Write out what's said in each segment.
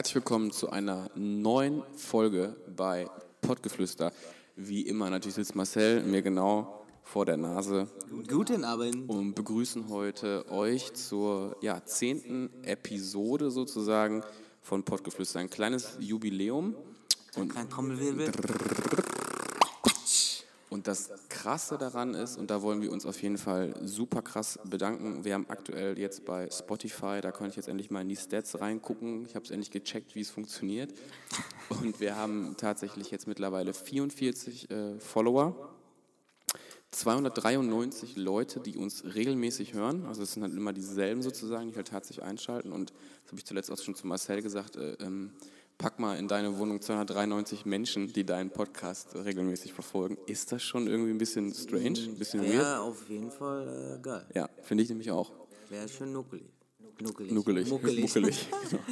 Herzlich willkommen zu einer neuen Folge bei Pottgeflüster. Wie immer, natürlich sitzt Marcel mir genau vor der Nase Guten Abend. und begrüßen heute euch zur ja, zehnten Episode sozusagen von Pottgeflüster. Ein kleines Jubiläum. Und Kein Trommelwirbel. Und das Krasse daran ist, und da wollen wir uns auf jeden Fall super krass bedanken, wir haben aktuell jetzt bei Spotify, da konnte ich jetzt endlich mal in die Stats reingucken, ich habe es endlich gecheckt, wie es funktioniert. Und wir haben tatsächlich jetzt mittlerweile 44 äh, Follower, 293 Leute, die uns regelmäßig hören, also es sind halt immer dieselben sozusagen, die halt tatsächlich einschalten. Und das habe ich zuletzt auch schon zu Marcel gesagt, äh, ähm, pack mal in deine Wohnung 293 Menschen, die deinen Podcast regelmäßig verfolgen. Ist das schon irgendwie ein bisschen strange, ein bisschen weird? Wäre auf jeden Fall äh, geil. Ja, finde ich nämlich auch. Wäre schön nuckelig. Nuckelig. Nuckelig. Muckelig. Muckelig. Genau.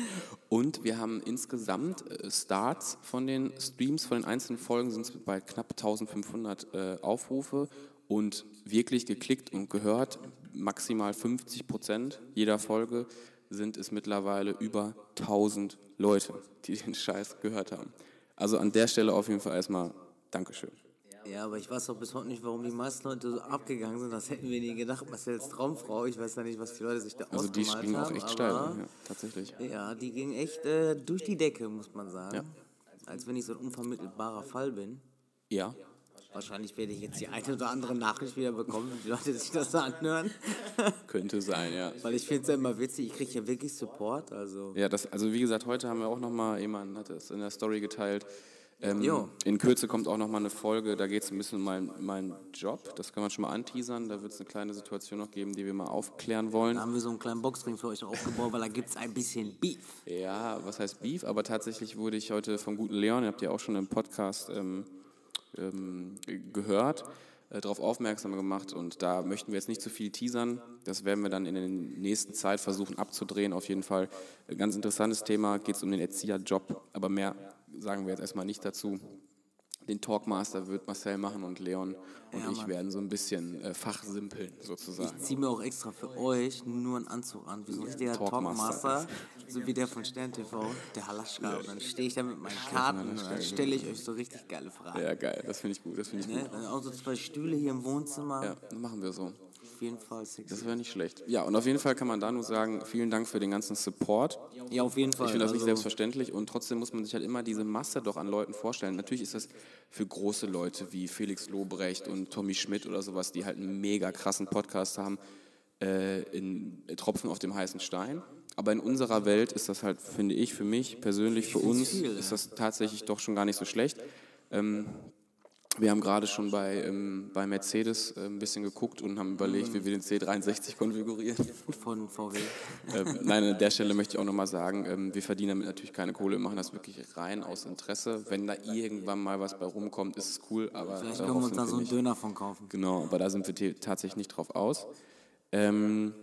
Und wir haben insgesamt äh, Starts von den Streams, von den einzelnen Folgen sind es bei knapp 1500 äh, Aufrufe und wirklich geklickt und gehört, maximal 50 Prozent jeder Folge sind es mittlerweile über 1000 Leute, die den Scheiß gehört haben. Also an der Stelle auf jeden Fall erstmal Dankeschön. Ja, aber ich weiß auch bis heute nicht, warum die meisten Leute so abgegangen sind. Das hätten wir nie gedacht. Marcells Traumfrau. Ich weiß ja nicht, was die Leute sich da Also die ausgemalt springen auch haben, echt steil, ja, tatsächlich. Ja, die ging echt äh, durch die Decke, muss man sagen. Als wenn ich so ein unvermittelbarer Fall bin. Ja, Wahrscheinlich werde ich jetzt die eine oder andere Nachricht wieder bekommen, wenn die Leute sich das da anhören. könnte sein, ja. Weil ich finde es ja immer witzig, ich kriege ja wirklich Support. Also Ja, das, also wie gesagt, heute haben wir auch nochmal, jemand hat es in der Story geteilt. Ähm, in Kürze kommt auch nochmal eine Folge, da geht es ein bisschen um meinen meinen Job. Das kann man schon mal anteasern. Da wird es eine kleine Situation noch geben, die wir mal aufklären wollen. Da haben wir so einen kleinen Boxring für euch aufgebaut, weil da gibt es ein bisschen Beef. Ja, was heißt Beef? Aber tatsächlich wurde ich heute vom guten Leon, ihr habt ja auch schon im Podcast ähm, gehört, äh, darauf aufmerksam gemacht. Und da möchten wir jetzt nicht zu viel teasern. Das werden wir dann in der nächsten Zeit versuchen abzudrehen. Auf jeden Fall ein ganz interessantes Thema. Geht es um den Erzieherjob. Aber mehr sagen wir jetzt erstmal nicht dazu. Den Talkmaster wird Marcel machen und Leon und Ja, ich Mann. werden so ein bisschen äh, fachsimpeln sozusagen. Ich ziehe mir auch extra für euch nur einen Anzug an, wie so ein richtiger Talkmaster. Talkmaster, so wie der von Stern TV, der Halaschka. Und dann stehe ich da mit meinen Karten und dann stelle ich euch so richtig geile Fragen. Ja, geil. Das finde ich gut. Das finde ich gut. Ne? Dann auch so zwei Stühle hier im Wohnzimmer. Ja, machen wir so. Auf jeden Fall sexy. Das wäre nicht schlecht. Ja, und auf jeden Fall kann man da nur sagen, vielen Dank für den ganzen Support. Ja, auf jeden Fall. Ich finde das nicht Also, selbstverständlich und trotzdem muss man sich halt immer diese Masse doch an Leuten vorstellen. Natürlich ist das für große Leute wie Felix Lobrecht und Tommy Schmidt oder sowas, die halt einen mega krassen Podcast haben, äh, in Tropfen auf dem heißen Stein. Aber in unserer Welt ist das halt, finde ich, für mich persönlich, für uns, ist das tatsächlich doch schon gar nicht so schlecht. Ähm, wir haben gerade schon bei, ähm, bei Mercedes äh, ein bisschen geguckt und haben überlegt, wie wir den C63 konfigurieren. Von VW. Ähm, nein, an der Stelle möchte ich auch nochmal sagen, ähm, wir verdienen damit natürlich keine Kohle, wir machen das wirklich rein aus Interesse. Wenn da irgendwann mal was bei rumkommt, ist es cool, aber Vielleicht können wir uns da so einen nicht. Döner von kaufen. Genau, aber da sind wir tatsächlich nicht drauf aus. Ähm,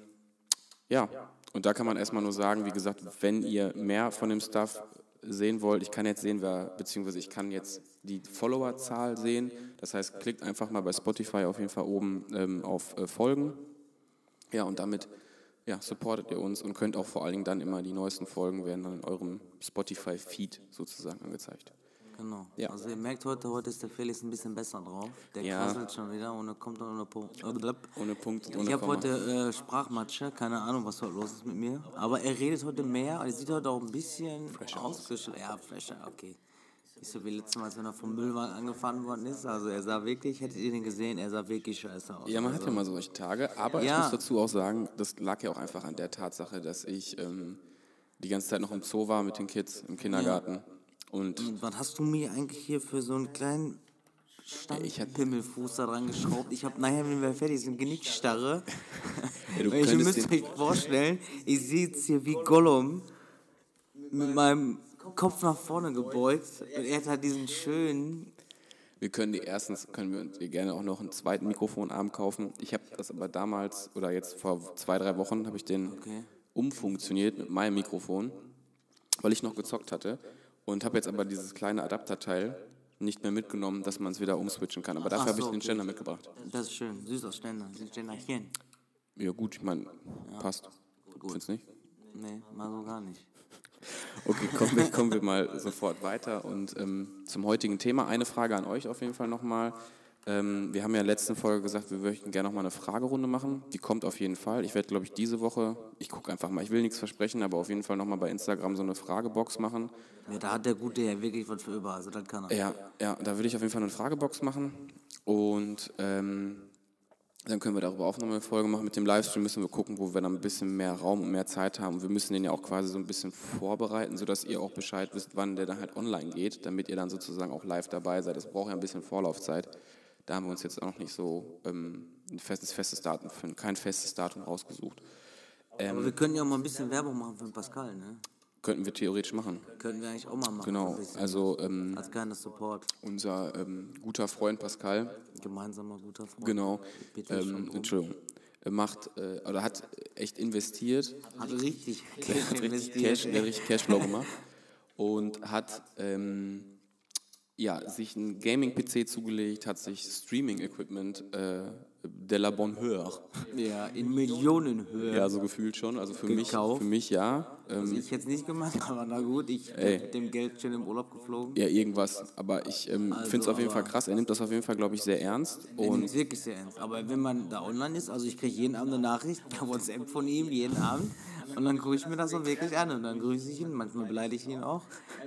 ja, und da kann man erstmal nur sagen, wie gesagt, wenn ihr mehr von dem Stuff sehen wollt, ich kann jetzt sehen, wer, beziehungsweise ich kann jetzt die Followerzahl sehen. Das heißt, klickt einfach mal bei Spotify auf jeden Fall oben ähm, auf äh, Folgen. Ja, und damit ja, supportet ihr uns und könnt auch vor allen Dingen dann immer die neuesten Folgen werden dann in eurem Spotify-Feed sozusagen angezeigt. Genau. Ja. Also ihr merkt heute, heute ist der Felix ein bisschen besser drauf. Der Ja. quasselt schon wieder und er kommt ohne Punkt. Ohne Punkt und ohne Ich habe heute äh, Sprachmatsche, keine Ahnung, was heute los ist mit mir. Aber er redet heute mehr, er sieht heute auch ein bisschen ausgeschlagen. Ja, fresher, okay. Nicht so wie letztes Mal, als wenn er vom Müllwagen angefahren worden ist. Also er sah wirklich, hättet ihr den gesehen, er sah wirklich scheiße aus. Ja, man hat ja mal solche Tage, aber ich Ja. muss dazu auch sagen, das lag ja auch einfach an der Tatsache, dass ich ähm, die ganze Zeit noch im Zoo war mit den Kids im Kindergarten. Und Und was hast du mir eigentlich hier für so einen kleinen ich hab- Standpimmelfuß da dran geschraubt? Ich habe nachher, wenn wir fertig sind, Genickstarre. Ja, du ich müsst euch vorstellen, ich sehe jetzt hier wie Gollum mit meinem Kopf nach vorne gebeugt und er hat halt diesen schönen wir können die erstens, können wir uns gerne auch noch einen zweiten Mikrofonarm kaufen. Ich habe das aber damals, oder jetzt vor zwei, drei Wochen, habe ich den Okay. umfunktioniert mit meinem Mikrofon, weil ich noch gezockt hatte. Und habe jetzt aber dieses kleine Adapterteil nicht mehr mitgenommen, dass man es wieder umswitchen kann. Aber dafür Ach habe ich so, den. Ständer mitgebracht. Das ist schön, süß aus Ständer, süß Ständerchen. Ja gut, ich meine, passt. Findest du nicht? Nee, mal so gar nicht. Okay, kommen wir, kommen wir mal sofort weiter und ähm, zum heutigen Thema. Eine Frage an euch auf jeden Fall nochmal. Ähm, wir haben ja in der letzten Folge gesagt, wir möchten gerne nochmal eine Fragerunde machen. Die kommt auf jeden Fall. Ich werde, glaube ich, diese Woche, ich gucke einfach mal, ich will nichts versprechen, aber auf jeden Fall nochmal bei Instagram so eine Fragebox machen. Ja, da hat der Gute ja wirklich was für über, also das kann er. Ja, ja, da würde ich auf jeden Fall eine Fragebox machen und ähm, dann können wir darüber auch nochmal eine Folge machen. Mit dem Livestream müssen wir gucken, wo wir dann ein bisschen mehr Raum und mehr Zeit haben. Wir müssen den ja auch quasi so ein bisschen vorbereiten, sodass ihr auch Bescheid wisst, wann der dann halt online geht, damit ihr dann sozusagen auch live dabei seid. Das braucht ja ein bisschen Vorlaufzeit. Da haben wir uns jetzt auch noch nicht so ähm, ein festes, festes Datum, für, kein festes Datum rausgesucht. Aber wir können ja auch mal ein bisschen Werbung machen für den Pascal, ne? Könnten wir theoretisch machen. Könnten wir eigentlich auch mal machen. Genau, also ähm, Als kleiner Support. unser ähm, guter Freund Pascal, Gemeinsamer guter Freund. genau, ähm. Entschuldigung, macht äh, oder hat echt investiert Hat richtig Der hat richtig Cash, der richtig Cashflow gemacht und hat ähm, ja, sich ein Gaming-PC zugelegt, hat sich Streaming-Equipment äh, de la bonne heure, Ja, in Millionenhöhe. ja, so gefühlt schon, also für mich, Gekauft. für mich ja, Also ähm, ich jetzt nicht gemacht, aber na gut, ich bin mit dem Geld schon im Urlaub geflogen. ja, irgendwas, aber ich ähm, Also, finde es auf jeden Fall krass, er nimmt das auf jeden Fall, glaube ich, sehr ernst Und und ist wirklich sehr ernst. Aber wenn man da online ist, also ich kriege jeden Abend eine Nachricht per WhatsApp von ihm, jeden Abend. Und dann gucke ich mir das auch wirklich an und dann grüße ich ihn. Manchmal beleidige ich ihn auch.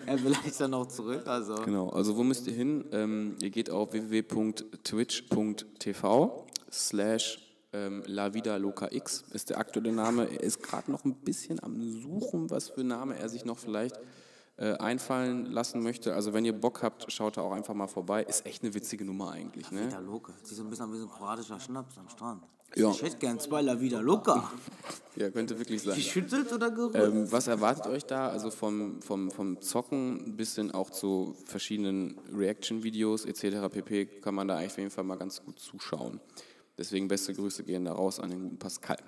Er beleidigt dann auch zurück. Also Genau, also wo müsst ihr hin? Ähm, ihr geht auf www.twitch.tv slash ähm, La Vida Loca X ist der aktuelle Name. Er ist gerade noch ein bisschen am Suchen, was für Name er sich noch vielleicht äh, einfallen lassen möchte. Also wenn ihr Bock habt, schaut da auch einfach mal vorbei. Ist echt eine witzige Nummer eigentlich, ne? Vida Loca. Sieht so ein bisschen wie so ein kroatischer Schnaps am Strand. Ja. Ich hätte gern zwei La Vida Loca. Ja, könnte wirklich sein. Geschüttelt oder gerührt? Ähm, was erwartet euch da? Also vom, vom, vom Zocken bis hin auch zu verschiedenen Reaction-Videos etc. pp. kann man da eigentlich auf jeden Fall mal ganz gut zuschauen. Deswegen beste Grüße gehen da raus an den guten Pascal.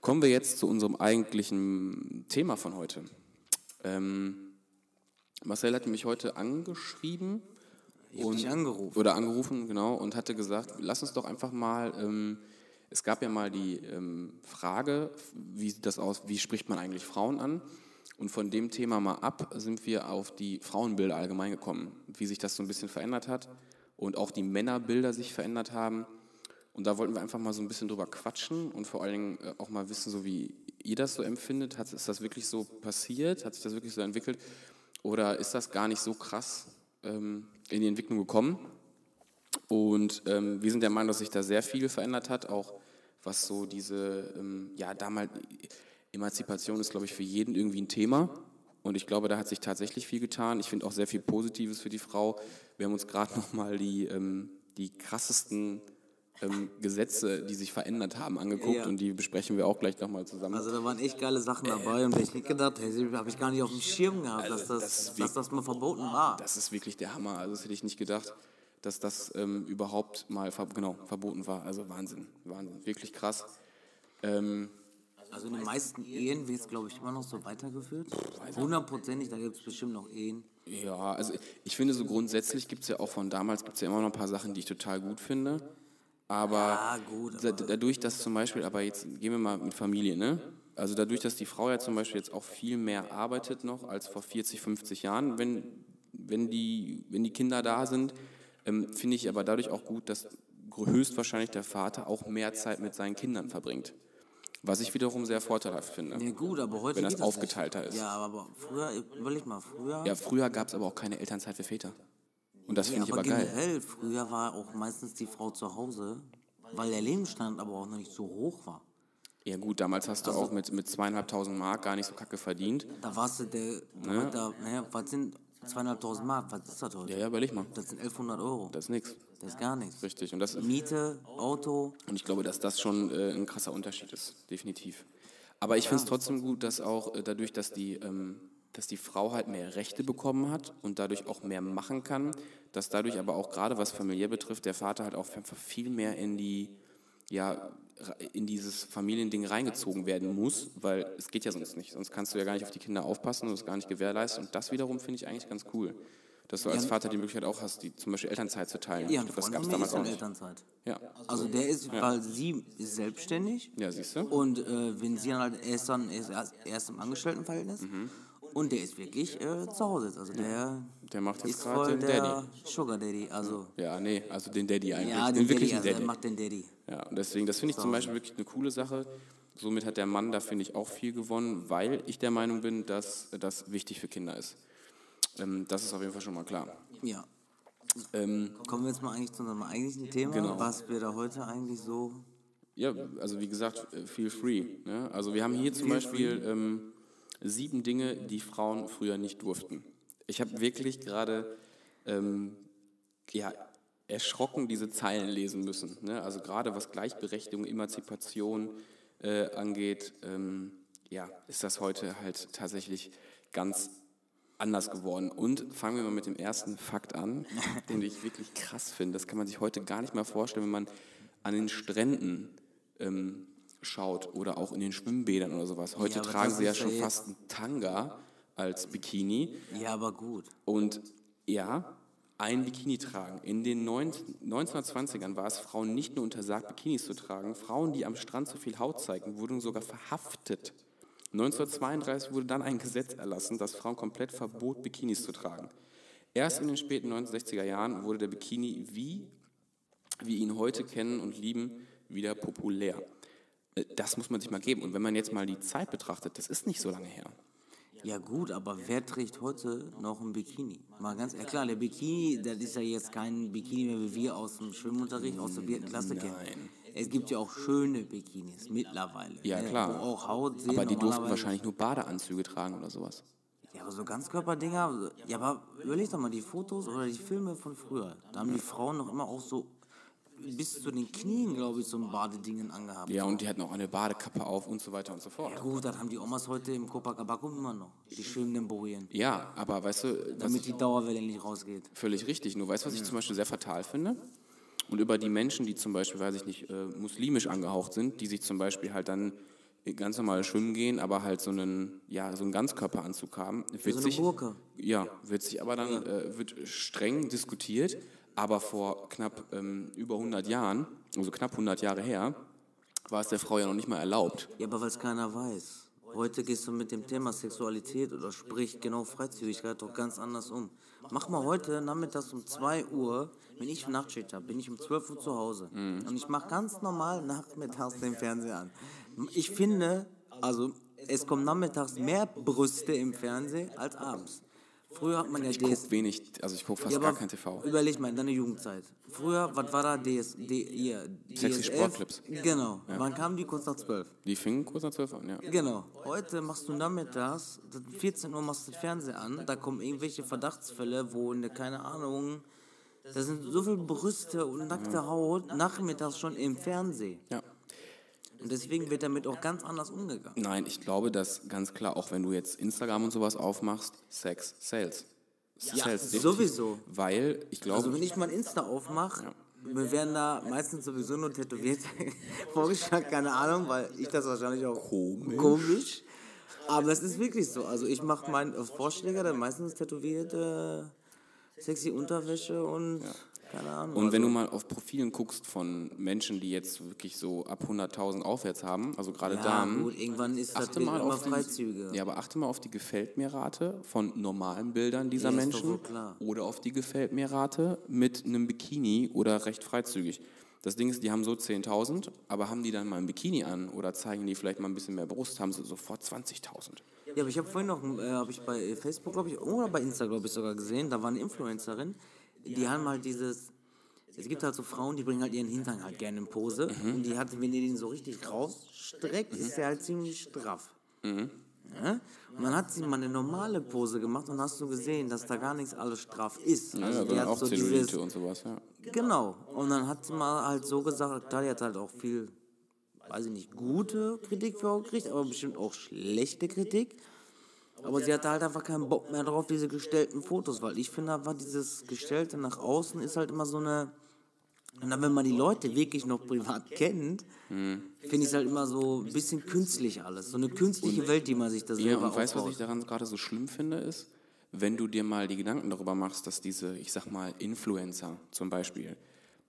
Kommen wir jetzt zu unserem eigentlichen Thema von heute. Ähm, Marcel hatte mich heute angeschrieben und angerufen. oder angerufen, genau, und hatte gesagt, lass uns doch einfach mal, ähm, es gab ja mal die ähm, Frage, wie sieht das aus, wie spricht man eigentlich Frauen an? Und von dem Thema mal ab sind wir auf die Frauenbilder allgemein gekommen, wie sich das so ein bisschen verändert hat und auch die Männerbilder sich verändert haben. Und da wollten wir einfach mal so ein bisschen drüber quatschen und vor allen Dingen äh, auch mal wissen, so wie ihr das so empfindet. Hat, ist das wirklich so passiert? Hat sich das wirklich so entwickelt? Oder ist das gar nicht so krass ähm, in die Entwicklung gekommen? Und ähm, wir sind der Meinung, dass sich da sehr viel verändert hat, auch was so diese, ähm, ja, damals, Emanzipation ist, glaube ich, für jeden irgendwie ein Thema. Und ich glaube, da hat sich tatsächlich viel getan. Ich finde auch sehr viel Positives für die Frau. Wir haben uns gerade nochmal die, ähm, die krassesten ähm, Gesetze, die sich verändert haben, angeguckt. Ja. Und die besprechen wir auch gleich nochmal zusammen. Also da waren echt geile Sachen dabei und wenn ich nicht gedacht hätte, habe ich gar nicht auf dem Schirm gehabt, dass das, Also, das dass das mal verboten war. Das ist wirklich der Hammer. Also das hätte ich nicht gedacht, dass das ähm, überhaupt mal ver genau, verboten war. Also Wahnsinn, Wahnsinn, wirklich krass. Ähm, Also in den meisten Ehen wird es, glaube ich, immer noch so weitergeführt. Hundertprozentig, da gibt es bestimmt noch Ehen. ja, also ich finde so grundsätzlich gibt es ja auch von damals gibt es ja immer noch ein paar Sachen, die ich total gut finde. Aber Ja, gut, da, dadurch, dass zum Beispiel, aber jetzt gehen wir mal mit Familie, ne? Also dadurch, dass die Frau ja zum Beispiel jetzt auch viel mehr arbeitet noch als vor 40, 50 Jahren, wenn, wenn, die, wenn die Kinder da sind, ähm, finde ich aber dadurch auch gut, dass höchstwahrscheinlich der Vater auch mehr Zeit mit seinen Kindern verbringt. Was ich wiederum sehr vorteilhaft finde. Ja gut, aber heute Wenn das das aufgeteilter nicht. ist. Ja, aber früher, überleg mal, früher... Ja, früher gab es aber auch keine Elternzeit für Väter. Und das finde ich aber aber geil. generell, früher war auch meistens die Frau zu Hause, weil der Lebensstand aber auch noch nicht so hoch war. Ja gut, damals hast du auch mit, mit zweieinhalbtausend Mark gar nicht so kacke verdient. Da warst du der... Da, naja, was sind zweieinhalbtausend Mark? Was ist das heute? Ja, ja, überleg mal. Das sind 1100 Euro. Das ist nix. Das ist gar nichts. Richtig. Und, das, und Miete, Auto, ich glaube, dass das schon äh, ein krasser Unterschied ist. Definitiv. Aber ich finde es trotzdem gut, dass auch äh, dadurch, dass die, ähm, dass die Frau halt mehr Rechte bekommen hat und dadurch auch mehr machen kann, dass dadurch aber auch gerade was familiär betrifft, der Vater halt auch viel mehr in die ja, in dieses Familiending reingezogen werden muss, weil es geht ja sonst nicht. Sonst kannst du ja gar nicht auf die Kinder aufpassen und das gar nicht gewährleisten. Und das wiederum finde ich eigentlich ganz cool. Dass du als Vater die Möglichkeit auch hast, die zum Beispiel Elternzeit zu teilen. Ja, das gab es damals auch nicht. Elternzeit. Ja. Also der ist, weil sie ist selbstständig ja, siehst du? und äh, wenn sie dann halt, er ist dann er erst, erst im Angestelltenverhältnis Und der ist wirklich äh, zu Hause. Also der, Der macht jetzt gerade den der Daddy. Sugar Daddy. Also, Ja, nee, also den Daddy eigentlich. ja, den, den Daddy, wirklichen also Daddy. macht den Daddy. Ja, und deswegen, das finde ich zum Beispiel wirklich eine coole Sache. Somit hat der Mann da, finde ich, auch viel gewonnen, weil ich der Meinung bin, dass das wichtig für Kinder ist. Ähm, das ist auf jeden Fall schon mal klar. Ja. Ähm, Kommen wir jetzt mal eigentlich zu unserem eigentlichen Thema, Genau. was wir da heute eigentlich so. ja, also wie gesagt, äh, feel free. Ne? Also wir haben hier zum Beispiel ähm, sieben Dinge, die Frauen früher nicht durften. Ich habe wirklich gerade ähm, ja, erschrocken diese Zeilen lesen müssen. Ne? Also gerade was Gleichberechtigung, Emanzipation äh, angeht, ähm, ja, ist das heute halt tatsächlich ganz anders geworden. Und fangen wir mal mit dem ersten Fakt an, den ich wirklich krass finde. Das kann man sich heute gar nicht mehr vorstellen, wenn man an den Stränden ähm, schaut oder auch in den Schwimmbädern oder sowas. Heute Ja, tragen sie ja schon fast einen Tanga als Bikini. Ja, aber gut. Und ja, ein Bikini tragen. In den 19 1920ern war es Frauen nicht nur untersagt, Bikinis zu tragen. Frauen, die am Strand zu viel Haut zeigten, wurden sogar verhaftet. 1932 wurde dann ein Gesetz erlassen, das Frauen komplett verbot, Bikinis zu tragen. Erst in den späten 1960er Jahren wurde der Bikini, wie wir ihn heute kennen und lieben, wieder populär. Das muss man sich mal geben. Und wenn man jetzt mal die Zeit betrachtet, das ist nicht so lange her. Ja gut, aber wer trägt heute noch ein Bikini? Mal ganz ehrlich, klar, der Bikini, das ist ja jetzt kein Bikini mehr, wie wir aus dem Schwimmunterricht, aus der vierten Klasse kennen. Es gibt ja auch schöne Bikinis mittlerweile. Ja, ne, klar. Wo auch Haut sehen. Aber die durften wahrscheinlich nur Badeanzüge tragen oder sowas. Ja, aber so Ganzkörperdinger, ja, aber überleg doch mal, die Fotos oder die Filme von früher, da haben die Frauen noch immer auch so bis zu den Knien, glaube ich, so ein Badedingen angehabt. Ja, und die hatten auch eine Badekappe auf und so weiter und so fort. Gut, das haben die Omas heute im Copacabana immer noch, die schwimmenden Bojen, Ja, aber weißt du, damit die Dauerwelle nicht rausgeht. völlig richtig. Nur weißt du, was ich zum Beispiel sehr fatal finde? Und über die Menschen, die zum Beispiel, weiß ich nicht, äh, muslimisch angehaucht sind, die sich zum Beispiel halt dann ganz normal schwimmen gehen, aber halt so einen, ja, so einen Ganzkörperanzug haben, wird So eine Burka. ja, wird sich aber dann, äh, wird streng diskutiert, aber vor knapp ähm, über 100 Jahren, also knapp 100 Jahre her, war es der Frau ja noch nicht mal erlaubt. Ja, aber weil es keiner weiß. Heute gehst du mit dem Thema Sexualität oder sprich genau Freizügigkeit doch ganz anders um. Mach mal heute nachmittags um 2 Uhr, wenn ich Nachtschicht habe, bin ich um 12 Uhr zu Hause. Und ich mache ganz normal nachmittags den Fernseher an. Ich finde, also es kommen nachmittags mehr Brüste im Fernsehen als abends. Früher hat man ja Ich DS gucke wenig, also ich gucke fast ja, gar kein TV. Überleg mal, in deiner Jugendzeit. Früher, was war da DS, D, hier, Sexy DSF? Sportclips. Genau. Wann kamen die kurz nach 12? Die fingen kurz nach 12 an, ja. Genau. Heute machst du nachmittags, 14 Uhr machst du den Fernseher an, da kommen irgendwelche Verdachtsfälle, wo in der, keine Ahnung, da sind so viele Brüste und nackte Haut nachmittags schon im Fernsehen. ja. Und deswegen wird damit auch ganz anders umgegangen. Nein, ich glaube, dass ganz klar, auch wenn du jetzt Instagram und sowas aufmachst, Sex sells. Ja, definitiv. sowieso. Weil ich glaube, Also wenn ich mal Insta aufmache, wir werden da meistens sowieso nur tätowiert vorgeschlagen, keine Ahnung, weil ich das wahrscheinlich auch Komisch. komisch. Aber es ist wirklich so. Also ich mache meinen Vorschläger dann meistens tätowierte sexy Unterwäsche und keine Ahnung. und wenn also, du mal auf Profilen guckst von Menschen, die jetzt wirklich so ab 100.000 aufwärts haben, also gerade ja, Damen, gut, irgendwann ist das achte mal immer auf die, Freizüge. ja, aber achte mal auf die Gefällt mir Rate von normalen Bildern dieser Ja, Menschen oder auf die Gefällt mir Rate mit einem Bikini oder recht freizügig. Das Ding ist, die haben so 10.000, aber haben die dann mal ein Bikini an oder zeigen die vielleicht mal ein bisschen mehr Brust, haben sie sofort 20.000. Ja, aber ich habe vorhin noch, äh, habe ich bei Facebook, glaube ich, oder bei Insta, glaube ich, sogar gesehen, da war eine Influencerin, die haben halt dieses, es gibt halt so Frauen, die bringen halt ihren Hintern halt gerne in Pose und die hat, wenn die den so richtig rausstreckt, ist der halt ziemlich straff. Ja? Und dann hat sie mal eine normale Pose gemacht und hast du gesehen, dass da gar nichts alles straff ist. Ja, Also ja, auch so dieses, und sowas, ja. Genau. Und dann hat sie mal halt so gesagt, die hat halt auch viel, weiß ich nicht, gute Kritik für gekriegt, aber bestimmt auch schlechte Kritik. Aber sie hatte halt einfach keinen Bock mehr drauf, diese gestellten Fotos, weil ich finde, war dieses Gestellte nach außen ist halt immer so eine. Und dann, wenn man die Leute wirklich noch privat kennt, finde ich es halt immer so ein bisschen künstlich alles. So eine künstliche Welt, die man sich da Ja, selber und weißt du, was ich daran gerade so schlimm finde, ist, wenn du dir mal die Gedanken darüber machst, dass diese, ich sag mal, Influencer zum Beispiel,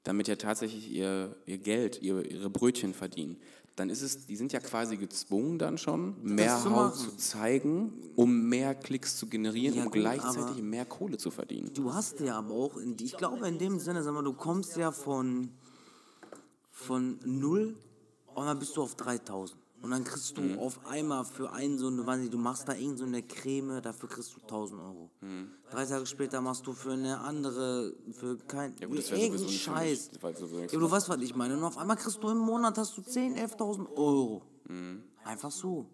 damit ja tatsächlich ihr, ihr Geld, ihr, ihre Brötchen verdienen, dann ist es, die sind ja quasi gezwungen dann schon, mehr zu Haut zu zeigen, um mehr Klicks zu generieren, Ja, um gut, gleichzeitig mehr Kohle zu verdienen. Du hast ja aber auch, in, ich glaube in dem Sinne, sag mal, du kommst ja von, von 0 und dann bist du auf 3000. Und dann kriegst Mhm. du auf einmal für einen so eine, weiß nicht, du machst da irgend so eine Creme, dafür kriegst du 1000 Euro. Mhm. Drei Tage später machst du für eine andere, für kein, Ja gut, das wäre irgendein sowieso nicht für Scheiß. Ja, du weißt, was ich meine. Und auf einmal kriegst du im Monat, hast du 10, 11.000 Euro. Mhm. Einfach so.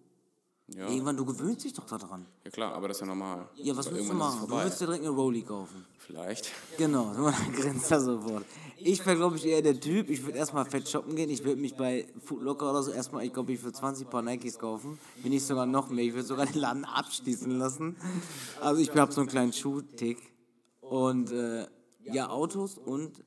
Ja. Irgendwann, du gewöhnst dich doch daran. ja klar, aber das ist ja normal. Ja, was willst du machen? Du willst dir direkt eine Rolli kaufen. Vielleicht. Genau, dann grenzt er sofort. Ich wäre, glaube ich, eher der Typ, ich würde erstmal fett shoppen gehen. Ich würde mich bei Foodlocker oder so erstmal, ich glaube, ich würde 20 Paar Nikes kaufen. Wenn nicht sogar noch mehr. Ich würde sogar den Laden abschließen lassen. Also ich habe so einen kleinen Schuhtick. Und äh, ja, Autos und.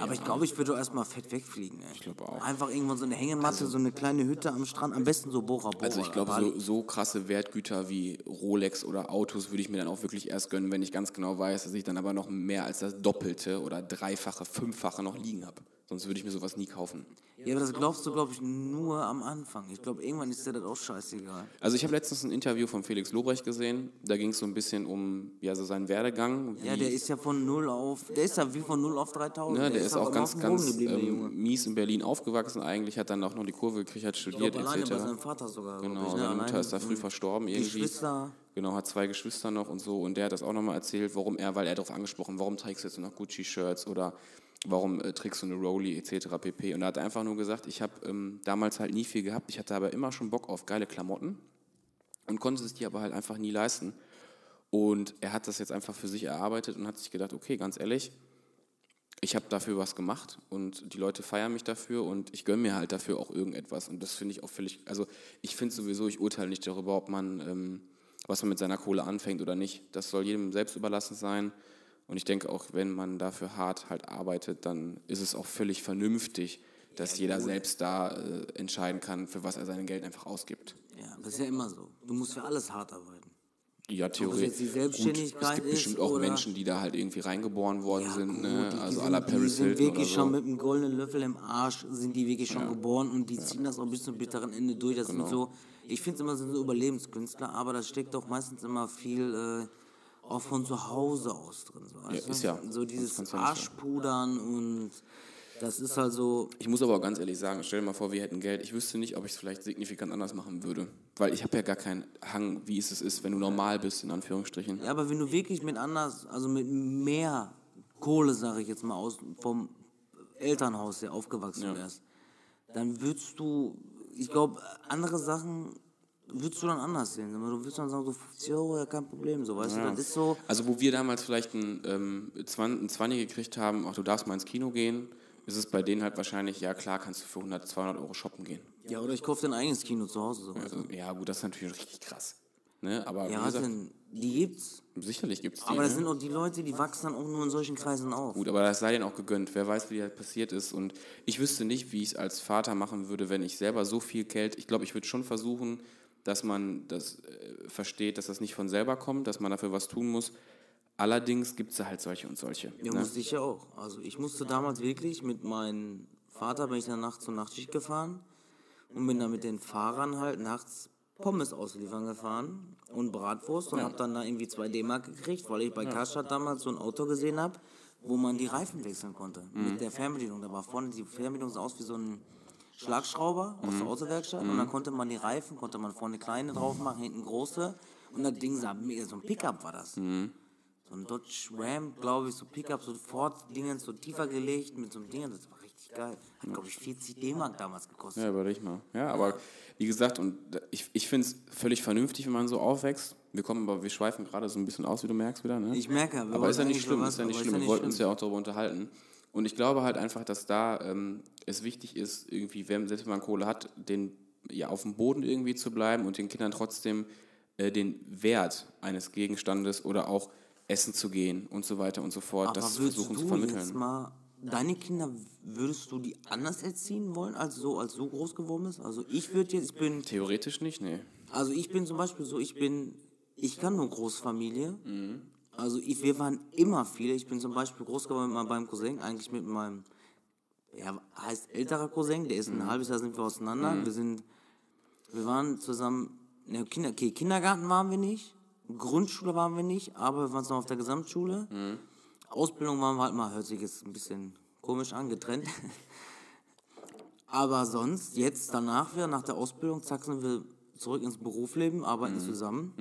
Aber ich glaube, ich würde erstmal fett wegfliegen. Ey. Ich glaube auch. Einfach irgendwann so eine Hängematte, so eine kleine Hütte am Strand, am besten so Bora Bora. Also ich glaube, so, so krasse Wertgüter wie Rolex oder Autos würde ich mir dann auch wirklich erst gönnen, wenn ich ganz genau weiß, dass ich dann aber noch mehr als das Doppelte oder Dreifache, Fünffache noch liegen habe. Sonst würde ich mir sowas nie kaufen. Ja, aber das glaubst du, glaube ich, nur am Anfang. Ich glaube, irgendwann ist dir das auch scheißegal. Also ich habe letztens ein Interview von Felix Lobrecht gesehen. Da ging es so ein bisschen um ja, so seinen Werdegang. Ja, der ist ja von 0 auf, der ist ja wie von 0 auf 3000. Ne, der ist auch aber ganz, ganz der ähm, mies in Berlin aufgewachsen eigentlich, hat dann auch noch die Kurve gekriegt, hat Ich studiert glaube, alleine etc. bei seinem Vater sogar. glaub Genau, ich, ne? seine Mutter Alleine. ist da früh verstorben irgendwie. Geschwister. Genau, hat zwei Geschwister noch und so. Und der hat das auch nochmal erzählt, warum er, weil er darauf angesprochen, warum trägst du jetzt noch Gucci-Shirts oder warum äh, trägst du eine Rolli etc. pp. Und er hat einfach nur gesagt, ich habe ähm, damals halt nie viel gehabt, ich hatte aber immer schon Bock auf geile Klamotten und konnte es die aber halt einfach nie leisten. Und er hat das jetzt einfach für sich erarbeitet und hat sich gedacht, okay, ganz ehrlich, ich habe dafür was gemacht und die Leute feiern mich dafür und ich gönne mir halt dafür auch irgendetwas. Und das finde ich auch völlig, also ich finde sowieso, ich urteile nicht darüber, ob man, ähm, was man mit seiner Kohle anfängt oder nicht. Das soll jedem selbst überlassen sein. Und ich denke auch, wenn man dafür hart halt arbeitet, dann ist es auch völlig vernünftig, dass jeder selbst da äh, entscheiden kann, für was er sein Geld einfach ausgibt. Ja, das ist ja immer so. Du musst für alles hart arbeiten. Ja, theoretisch. Gut, es gibt bestimmt auch Menschen, die da halt irgendwie reingeboren worden sind, gut, ne? die- also sind- à la Die Paris sind Hilton wirklich so. schon mit einem goldenen Löffel im Arsch, sind die wirklich schon geboren und die ziehen das auch bis zum bitteren Ende durch. Das Genau. sind so, ich finde es immer sind so Überlebenskünstler, aber da steckt doch meistens immer viel äh, auch von zu Hause aus drin. So, du? ist ja. So dieses ja Arschpudern und das ist halt so, Ich muss aber auch ganz ehrlich sagen, stell dir mal vor, wir hätten Geld. Ich wüsste nicht, ob ich es vielleicht signifikant anders machen würde. Weil ich habe ja gar keinen Hang, wie es ist, wenn du normal bist, in Anführungsstrichen. Ja, aber wenn du wirklich mit anders, also mit mehr Kohle, sage ich jetzt mal aus, vom Elternhaus her aufgewachsen wärst, dann würdest du, ich glaube, andere Sachen würdest du dann anders sehen. Du würdest dann sagen, so 50 Euro, ja kein Problem, so, weißt du, das ist so, Also wo wir damals vielleicht ein, ähm, 20, ein 20 gekriegt haben, ach du darfst mal ins Kino gehen, ist es bei denen halt wahrscheinlich, ja klar, kannst du für 100, 200 Euro shoppen gehen. ja, oder ich kaufe dir ein eigenes Kino zu Hause, so. Also, ja gut, das ist natürlich richtig krass. Ne? Aber Ja, gesagt, denn? Die gibt's. sicherlich gibt es die. Aber das ne? sind auch die Leute, die wachsen dann auch nur in solchen Kreisen auf. Gut, aber das sei denen auch gegönnt. Wer weiß, wie das passiert ist. Und ich wüsste nicht, wie ich es als Vater machen würde, wenn ich selber so viel Geld. Ich glaube, ich würde schon versuchen, dass man das äh, versteht, dass das nicht von selber kommt, dass man dafür was tun muss. Allerdings gibt es halt solche und solche. Ja, ne? musste ich ja auch. Also ich musste damals wirklich mit meinem Vater, bin ich dann nachts zur Nachtschicht gefahren und bin dann mit den Fahrern halt nachts Pommes ausliefern gefahren und Bratwurst und hab dann da irgendwie 2 D-Mark gekriegt, weil ich bei Karstadt damals so ein Auto gesehen habe, wo man die Reifen wechseln konnte mit der Fernbedienung. Da war vorne die Fernbedienung sah aus wie so ein Schlagschrauber aus der Autowerkstatt und dann konnte man die Reifen, konnte man vorne kleine drauf machen, hinten große und das Ding sah mega, so ein Pickup war das. So ein Dodge Ram, glaube ich, so Pickup, so Ford-Dingens, so tiefer gelegt mit so einem Ding, das war richtig geil. Hat, glaube ich, 40 D-Mark damals gekostet. Ja, überleg mal. Ja, aber wie gesagt, und ich, ich finde es völlig vernünftig, wenn man so aufwächst. Wir kommen aber, wir schweifen gerade so ein bisschen aus, wie du merkst wieder. Ne? Ich merke, aber ist ja nicht schlimm, ist ja nicht schlimm. Wir wollten uns ja auch darüber unterhalten. Und ich glaube halt einfach, dass da ähm, es wichtig ist, irgendwie, wenn, selbst wenn man Kohle hat, den, ja, auf dem Boden irgendwie zu bleiben und den Kindern trotzdem äh, den Wert eines Gegenstandes oder auch essen zu gehen und so weiter und so fort, Aber das versuchen zu du vermitteln. jetzt mal, deine Kinder, würdest du die anders erziehen wollen, als so, als so groß geworden ist? Also ich würde jetzt, ich bin, Theoretisch nicht, nee. also ich bin zum Beispiel so, ich bin, ich kann nur Großfamilie. Mhm. Also ich, wir waren immer viele. Ich bin zum Beispiel groß geworden mit meinem Cousin, eigentlich mit meinem ja, heißt älterer Cousin, der ist ein halbes Jahr sind wir auseinander. Wir sind, wir waren zusammen, ne, Kinder, okay, Kindergarten waren wir nicht, Grundschule waren wir nicht, aber wir waren noch auf der Gesamtschule. Ausbildung waren wir halt mal, hört sich jetzt ein bisschen komisch an, getrennt. aber sonst, jetzt danach wieder, nach der Ausbildung, zack, sind wir zurück ins Berufsleben, arbeiten zusammen.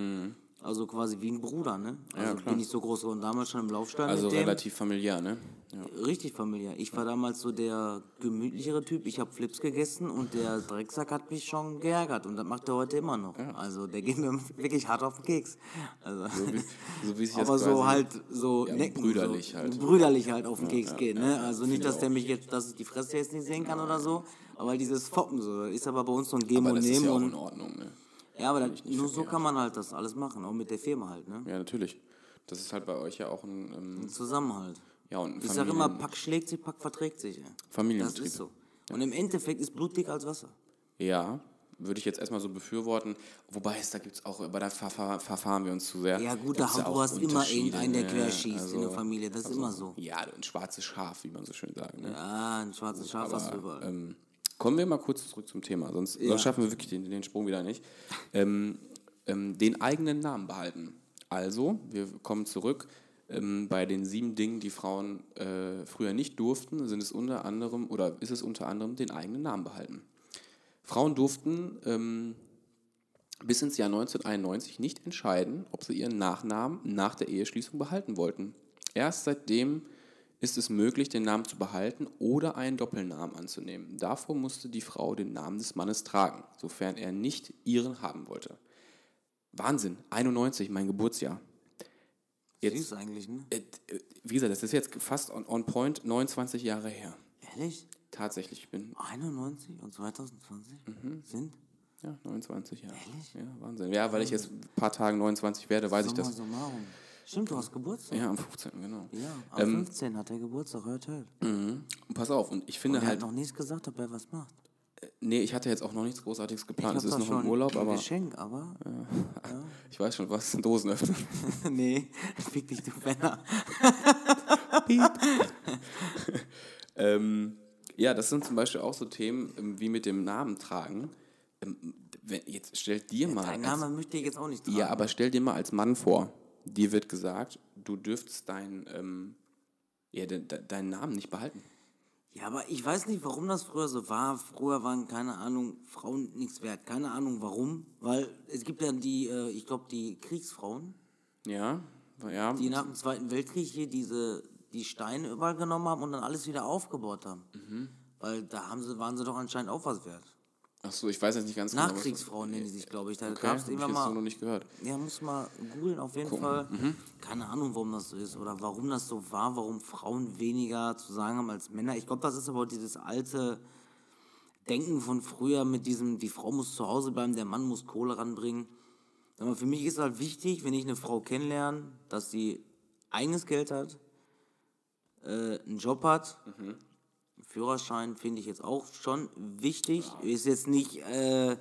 Also quasi wie ein Bruder, ne? Also bin ich so groß geworden, damals schon im Laufstall Also relativ familiär, ne? Ja. Richtig familiär. Ich war damals so der gemütlichere Typ. Ich habe Flips gegessen und der Drecksack hat mich schon geärgert und das macht er heute immer noch. Also der geht mir wirklich hart auf den Keks. Also, So wie, so wie sich aber so halt so Ja, necken, brüderlich so, halt. Brüderlich halt auf den Keks geht. Ne? Also nicht, dass der mich jetzt, dass ich die Fresse jetzt nicht sehen kann oder so, aber dieses Foppen so. Ist aber bei uns so ein Geben Aber und das ist Nehmen. ja auch in Ordnung, ne? Ja, aber das, nur so kann man halt das alles machen, auch mit der Firma halt. Ne? Ja, natürlich. Das ist halt bei euch ja auch ein, ähm, Zusammenhalt. ja, und ein Ich sag immer, Pack schlägt sich, Pack verträgt sich. Das Familienbetrieb. ist so. Und im Endeffekt ist Blut dicker als Wasser. Ja, würde ich jetzt erstmal so befürworten. Wobei es da gibt es auch, aber da verfahr, verfahren wir uns zu sehr. Ja gut, da ja du hast immer irgendeinen, der ne? querschießt in der Familie. Das ist immer so. Ja, ein schwarzes Schaf, wie man so schön sagt. Ne? Ah, ein schwarzes Schaf hast du überall. Ähm, kommen wir mal kurz zurück zum Thema, sonst, sonst schaffen wir wirklich den, den Sprung wieder nicht. Ähm, ähm, den eigenen Namen behalten. Also, wir kommen zurück. Ähm, bei den sieben Dingen, die Frauen äh, früher nicht durften, sind es unter anderem oder ist es unter anderem den eigenen Namen behalten. Frauen durften ähm, bis ins Jahr 1991 nicht entscheiden, ob sie ihren Nachnamen nach der Eheschließung behalten wollten. Erst seitdem ist es möglich, den Namen zu behalten oder einen Doppelnamen anzunehmen. Davor musste die Frau den Namen des Mannes tragen, sofern er nicht ihren haben wollte. Wahnsinn, 91, mein Geburtsjahr. Süß eigentlich, ne? Äh, Wie gesagt, das ist jetzt fast on, on point 29 Jahre her. Ehrlich? Tatsächlich, ich bin 91 und 2020 Mhm. sind? ja, 29 Jahre. Ja, Wahnsinn. Ja, weil ich jetzt ein paar Tage 29 werde, weiß ich Summa das. summarum. Stimmt, du hast Geburtstag. Ja, am 15. genau. Ja, am 15 hat er Geburtstag, hört, hört. Und pass auf, und ich finde Und er halt, hat noch nichts gesagt, ob er was macht. nee, ich hatte jetzt auch noch nichts Großartiges geplant. Es ist noch im Urlaub, ein aber Geschenk, aber... ich weiß schon, was Dosen öffnen. nee, fick dich, du Penner. ähm, ja, das sind zum Beispiel auch so Themen ähm, wie mit dem Namen tragen. Ähm, wenn, jetzt stell dir mal. Dein als- Name möchte ich jetzt auch nicht tragen. Ja, aber stell dir mal als Mann vor, dir wird gesagt, du dürftest dein, ähm, ja, de, de, deinen Namen nicht behalten. Ja, aber ich weiß nicht, warum das früher so war. Früher waren, keine Ahnung, Frauen nichts wert. Keine Ahnung warum. Weil es gibt ja die, äh, ich glaube, die Kriegsfrauen, Ja, ja. die nach dem Zweiten Weltkrieg hier diese, die Steine überall genommen haben und dann alles wieder aufgebaut haben. Mhm. Weil da haben sie, waren sie doch anscheinend auch was wert. Ach so, ich weiß jetzt nicht ganz genau. Nachkriegsfrauen nennen die sich, glaube ich. Da Okay, gab es irgendwann jetzt so mal. noch nicht gehört. Ja, muss mal googeln auf jeden Fall. Mhm. Keine Ahnung, warum das so ist oder warum das so war, warum Frauen weniger zu sagen haben als Männer. Ich glaube, das ist aber dieses alte Denken von früher mit diesem, die Frau muss zu Hause bleiben, der Mann muss Kohle ranbringen. Aber für mich ist halt wichtig, wenn ich eine Frau kennenlerne, dass sie eigenes Geld hat, äh, einen Job hat. Mhm. Führerschein finde ich jetzt auch schon wichtig. Ist jetzt nicht äh,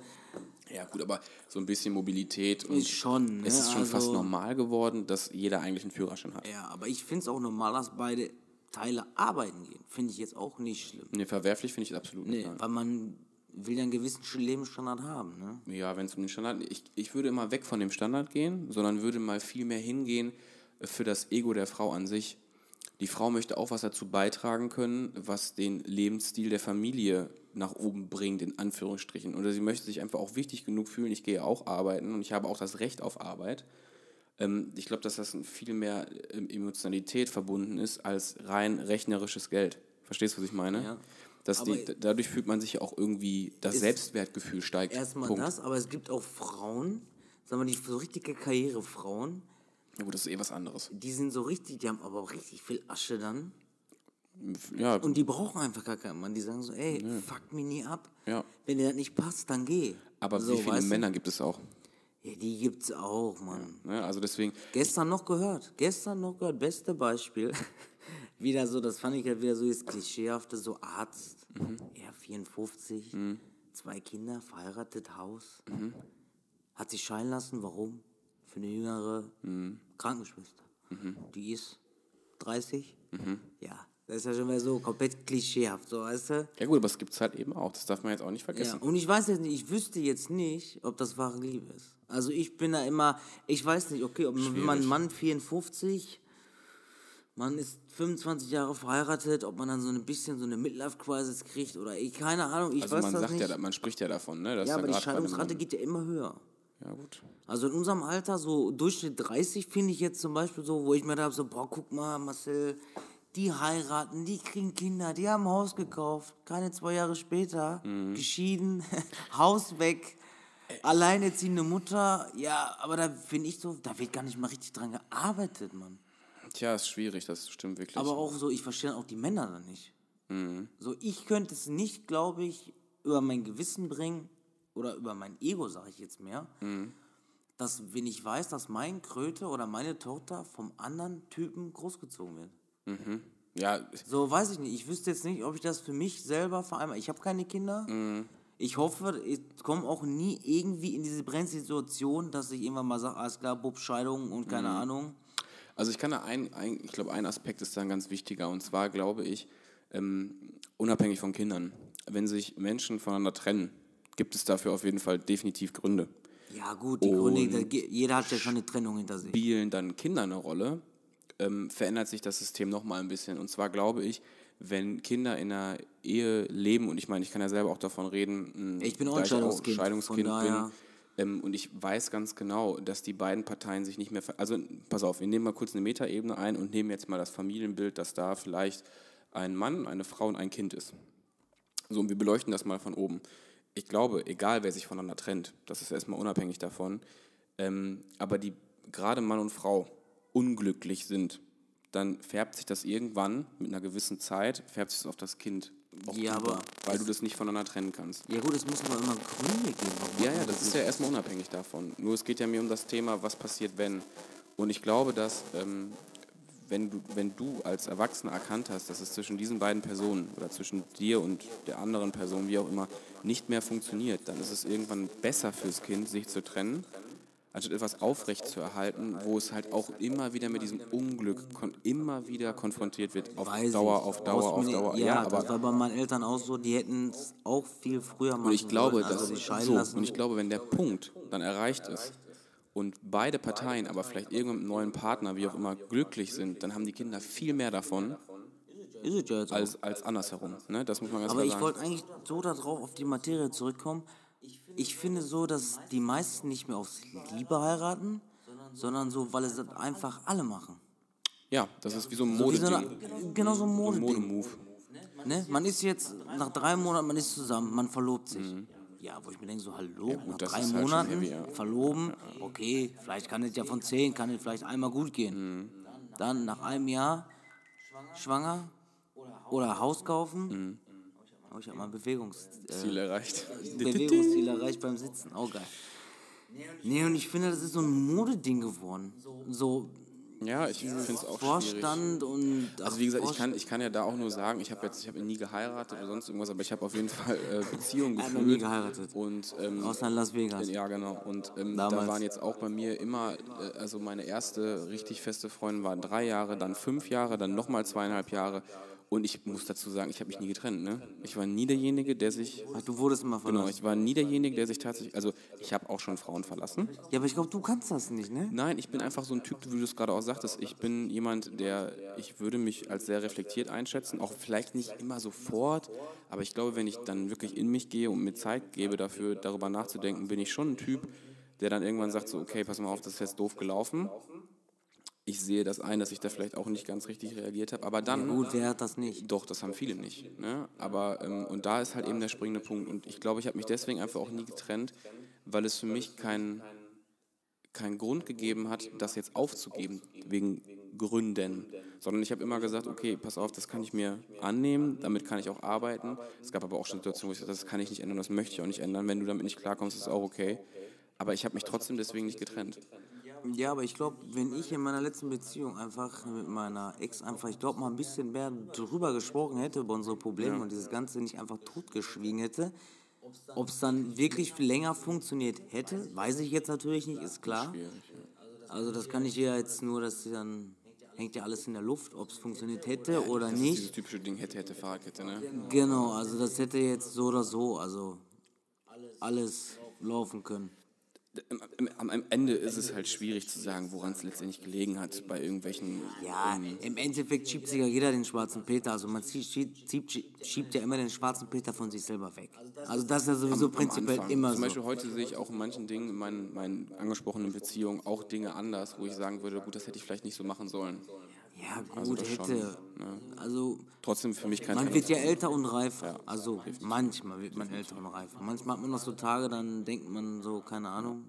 Ja, gut, aber so ein bisschen Mobilität und Ist schon, ne? es ist schon fast Also- normal geworden, dass jeder eigentlich einen Führerschein hat. Ja, aber ich finde es auch normal, dass beide Teile arbeiten gehen. Finde ich jetzt auch nicht schlimm. Nee, verwerflich finde ich es absolut Nee, nicht. weil man will ja einen gewissen Lebensstandard haben. Ne? Ja, wenn es um den Standard ich, ich würde immer weg von dem Standard gehen, sondern würde mal viel mehr hingehen für das Ego der Frau an sich. Die Frau möchte auch was dazu beitragen können, was den Lebensstil der Familie nach oben bringt, in Anführungsstrichen. Oder sie möchte sich einfach auch wichtig genug fühlen, ich gehe auch arbeiten und ich habe auch das Recht auf Arbeit. Ähm, ich glaube, dass das viel mehr ähm, Emotionalität verbunden ist als rein rechnerisches Geld. Verstehst du, was ich meine? Ja. Dass die, dadurch fühlt man sich ja auch irgendwie, das Selbstwertgefühl steigt. Erstmal das, aber es gibt auch Frauen, sagen wir nicht so richtige Karrierefrauen, Ja, gut, das ist eh was anderes. die sind so richtig, die haben aber auch richtig viel Asche dann. Ja, Und die brauchen einfach gar keinen Mann. Die sagen so, ey, fuck mich nie ab. Ja. Wenn dir das nicht passt, dann geh. aber so, wie viele weißt du? Männer gibt es auch? Ja, die gibt's auch, Mann. Ne? Also deswegen, Gestern noch gehört. Gestern noch gehört. Beste Beispiel. wieder so, das fand ich halt wieder so das Klischeehafte, so Arzt. Er 54, zwei Kinder, verheiratet, Haus. Hat sich scheiden lassen. Warum? Für eine jüngere Krankenschwester. Die ist 30. Ja, Das ist ja schon mal so komplett klischeehaft, so weißt du? Ja gut, aber es gibt es halt eben auch. Das darf man jetzt auch nicht Ja, vergessen. und ich weiß jetzt nicht, ich wüsste jetzt nicht, ob das wahre Liebe ist. Also ich bin da immer, ich weiß nicht, okay, ob man, wenn man Mann 54, man ist 25 Jahre verheiratet, ob man dann so ein bisschen so eine Midlife-Crisis kriegt oder ich, keine Ahnung, ich Also weiß man das sagt nicht. ja, man spricht ja davon, ne? dass ja, aber die Scheidungsrate geht ja immer höher. Ja gut. Also in unserem Alter, so Durchschnitt 30, finde ich jetzt zum Beispiel so, wo ich mir da so, boah, guck mal, Marcel, die heiraten, die kriegen Kinder, die haben ein Haus gekauft, keine zwei Jahre später, geschieden, Haus weg, alleinerziehende Mutter, ja, aber da finde ich so, da wird gar nicht mal richtig dran gearbeitet, Mann. Tja, ist schwierig, das stimmt wirklich. Aber auch so, ich verstehe auch die Männer dann nicht. So, ich könnte es nicht, glaube ich, über mein Gewissen bringen oder über mein Ego, sage ich jetzt mehr, dass wenn ich weiß, dass mein Kröte oder meine Tochter vom anderen Typen großgezogen wird. ja, So, weiß ich nicht. Ich wüsste jetzt nicht, ob ich das für mich selber vereinbare. Ich habe keine Kinder. Ich hoffe, ich komme auch nie irgendwie in diese Brennsituation, dass ich irgendwann mal sage, alles klar, Bub, Scheidung und keine Ahnung. Also ich kann da ein, ein ich glaube, ein Aspekt ist da ein ganz wichtiger und zwar glaube ich, ähm, unabhängig von Kindern, wenn sich Menschen voneinander trennen, gibt es dafür auf jeden Fall definitiv Gründe. Ja, gut, die Gründe, da ge- jeder hat ja schon eine Trennung hinter sich. Spielen dann Kinder eine Rolle, ähm, verändert sich das System nochmal ein bisschen. Und zwar glaube ich, wenn Kinder in einer Ehe leben, und ich meine, ich kann ja selber auch davon reden, mh, Ich bin auch ein Scheidungskind, Scheidungskind von daher- bin, ähm, und ich weiß ganz genau, dass die beiden Parteien sich nicht mehr. Also, pass auf, wir nehmen mal kurz eine Metaebene ein und nehmen jetzt mal das Familienbild, dass da vielleicht ein Mann, eine Frau und ein Kind ist. So, und wir beleuchten das mal von oben. Ich glaube, egal wer sich voneinander trennt, das ist erstmal unabhängig davon, ähm, aber die gerade Mann und Frau unglücklich sind, dann färbt sich das irgendwann mit einer gewissen Zeit, färbt sich das auf das Kind. auch Ja, über, aber weil du das nicht voneinander trennen kannst. Ja gut, es müssen aber immer Gründe geben. warum Ja, ja, das ist ja erstmal unabhängig davon. Nur es geht ja mir um das Thema, was passiert, wenn. Und ich glaube, dass ähm, wenn, du, wenn du als Erwachsener erkannt hast, dass es zwischen diesen beiden Personen oder zwischen dir und der anderen Person, wie auch immer, nicht mehr funktioniert, dann ist es irgendwann besser fürs Kind, sich zu trennen, anstatt etwas aufrecht zu erhalten, wo es halt auch immer wieder mit diesem Unglück immer wieder konfrontiert wird, auf Weiß Dauer, auf Dauer, auf Dauer. Ja, aber das war bei meinen Eltern auch so, die hätten es auch viel früher machen Und ich glaube, sollen, also dass so, und ich glaube, wenn der Punkt dann erreicht ist und beide Parteien aber vielleicht irgendwann mit einem neuen Partner, wie auch immer, glücklich sind, dann haben die Kinder viel mehr davon ja als, als andersherum. Ne? Das muss man ganz Aber klar ich wollte eigentlich so darauf auf die Materie zurückkommen. Ich finde so, dass die meisten nicht mehr aus Liebe heiraten, sondern so, weil es das einfach alle machen. Ja, das ist wie so ein So wie so eine, genau so ein So ein. Modemove. Ne? Man ist jetzt nach drei Monaten, man ist zusammen, man verlobt sich. Ja, wo ich mir denke, so hallo, nach Mhm. das drei halt Monaten heavy, ja. verloben, okay, vielleicht kann es ja von zehn, kann es vielleicht einmal gut gehen. Mhm. Dann nach einem Jahr schwanger oder Haus kaufen. Mhm. Oh, ich habe mal Bewegungs, äh, Ziel erreicht. Bewegungsziel erreicht beim Sitzen. Auch geil. Nee, und ich finde, das ist so ein Modeding geworden. So Ja, ich finde es auch schwierig. Vorstand und. Also wie gesagt, ich kann, ich kann ja da auch nur sagen, ich habe jetzt, ich habe nie geheiratet oder sonst irgendwas, aber ich habe auf jeden Fall äh, Beziehungen geführt. noch nie geheiratet. Und ähm, Außer Las Vegas. Ja, genau. Und ähm, da waren jetzt auch bei mir immer, äh, also meine erste richtig feste Freundin war drei Jahre, dann fünf Jahre, dann nochmal zweieinhalb Jahre. Und ich muss dazu sagen, ich habe mich nie getrennt. Ne? Ich war nie derjenige, der sich. Ach, du wurdest immer Genau, verlassen. ich war nie derjenige, der sich tatsächlich. Also, ich habe auch schon Frauen verlassen. Ja, aber ich glaube, du kannst das nicht, ne? Nein, ich bin einfach so ein Typ, wie du es gerade auch sagtest. Ich bin jemand, der, ich würde mich als sehr reflektiert einschätzen, auch vielleicht nicht immer sofort, aber ich glaube, wenn ich dann wirklich in mich gehe und mir Zeit gebe dafür, darüber nachzudenken, bin ich schon ein Typ, der dann irgendwann sagt so, okay, pass mal auf, das ist jetzt doof gelaufen. Ich sehe das ein, dass ich da vielleicht auch nicht ganz richtig reagiert habe, aber dann Gut, wer hat das nicht? doch, das haben viele nicht. Ne? Aber, ähm, und da ist halt eben der springende Punkt. Und ich glaube, ich habe mich deswegen einfach auch nie getrennt, weil es für mich keinen keinen Grund gegeben hat, das jetzt aufzugeben, wegen Gründen. Sondern ich habe immer gesagt, okay, pass auf, das kann ich mir annehmen, damit kann ich auch arbeiten. Es gab aber auch schon Situationen, wo ich sagte, das kann ich nicht ändern, das möchte ich auch nicht ändern. Wenn du damit nicht klarkommst, ist auch okay. Aber ich habe mich trotzdem deswegen nicht getrennt. Ja, aber ich glaube, wenn ich in meiner letzten Beziehung einfach mit meiner Ex einfach, ich glaube, mal ein bisschen mehr drüber gesprochen hätte, über unsere Probleme und dieses Ganze nicht einfach totgeschwiegen hätte, ob es dann wirklich länger funktioniert hätte, weiß ich jetzt natürlich nicht, ist klar. Also das kann ich ja jetzt nur, dass sie dann hängt ja alles in der Luft, ob es funktioniert hätte oder Das ist nicht. dieses typische Ding, hätte, hätte, Fahrradkette, ne? Genau, also das hätte jetzt so oder so, also alles laufen können. Am- Am, am Ende ist es halt schwierig zu sagen, woran es letztendlich gelegen hat, bei irgendwelchen... Ja, ähm, im Endeffekt schiebt sich ja jeder den schwarzen Peter. Also man schiebt, schiebt, schiebt ja immer den schwarzen Peter von sich selber weg. Also das ist ja sowieso am prinzipiell Anfang. immer Zum so. Beispiel heute sehe ich auch in manchen Dingen in meinen, meinen angesprochenen Beziehungen auch Dinge anders, wo ich sagen würde, gut, das hätte ich vielleicht nicht so machen sollen. Ja gut, Also das schon, hätte. Also Trotzdem für mich kein man wird ja älter und reifer. Also manchmal wird man älter und reifer. Manchmal hat man noch so Tage, dann denkt man so, keine Ahnung,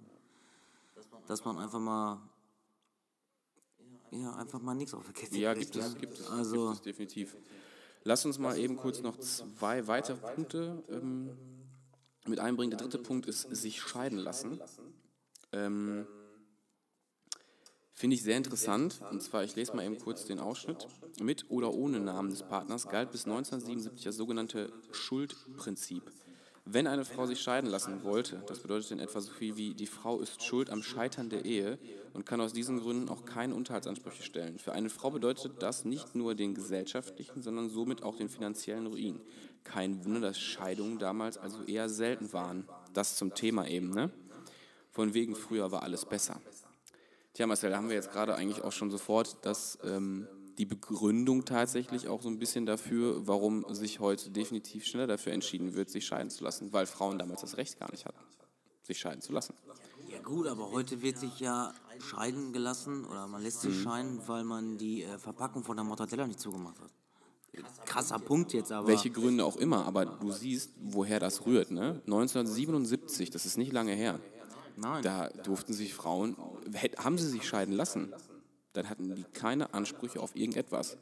dass man einfach mal ja, einfach mal nichts auf der Kette Ja, kriegt, gibt es, ne? gibt es, Also, gibt es definitiv. Lass uns mal eben kurz noch zwei weitere Punkte ähm, mit einbringen. Der dritte Punkt ist sich scheiden lassen. Ähm, Finde ich sehr interessant. Und zwar, ich lese mal eben kurz den Ausschnitt. Mit oder ohne Namen des Partners galt bis 1977 das sogenannte Schuldprinzip. Wenn eine Frau sich scheiden lassen wollte, das bedeutet in etwa so viel wie, die Frau ist schuld am Scheitern der Ehe und kann aus diesen Gründen auch keine Unterhaltsansprüche stellen. Für eine Frau bedeutet das nicht nur den gesellschaftlichen, sondern somit auch den finanziellen Ruin. Kein Wunder, dass Scheidungen damals also eher selten waren. Das zum Thema eben, ne? Von wegen früher war alles besser. Tja, Marcel, da haben wir jetzt gerade eigentlich auch schon sofort das, ähm, die Begründung tatsächlich auch so ein bisschen dafür, warum sich heute definitiv schneller dafür entschieden wird, sich scheiden zu lassen, weil Frauen damals das Recht gar nicht hatten, sich scheiden zu lassen. Ja gut, aber heute wird sich ja scheiden gelassen oder man lässt sich Mhm. scheiden, weil man die äh, Verpackung von der Mortadella nicht zugemacht hat. Krasser Punkt jetzt, aber Welche Gründe auch immer, aber du siehst, woher das rührt. Ne? 1977, das ist nicht lange her, nein. da durften sich Frauen, haben sie sich scheiden lassen, dann hatten die keine Ansprüche auf irgendetwas.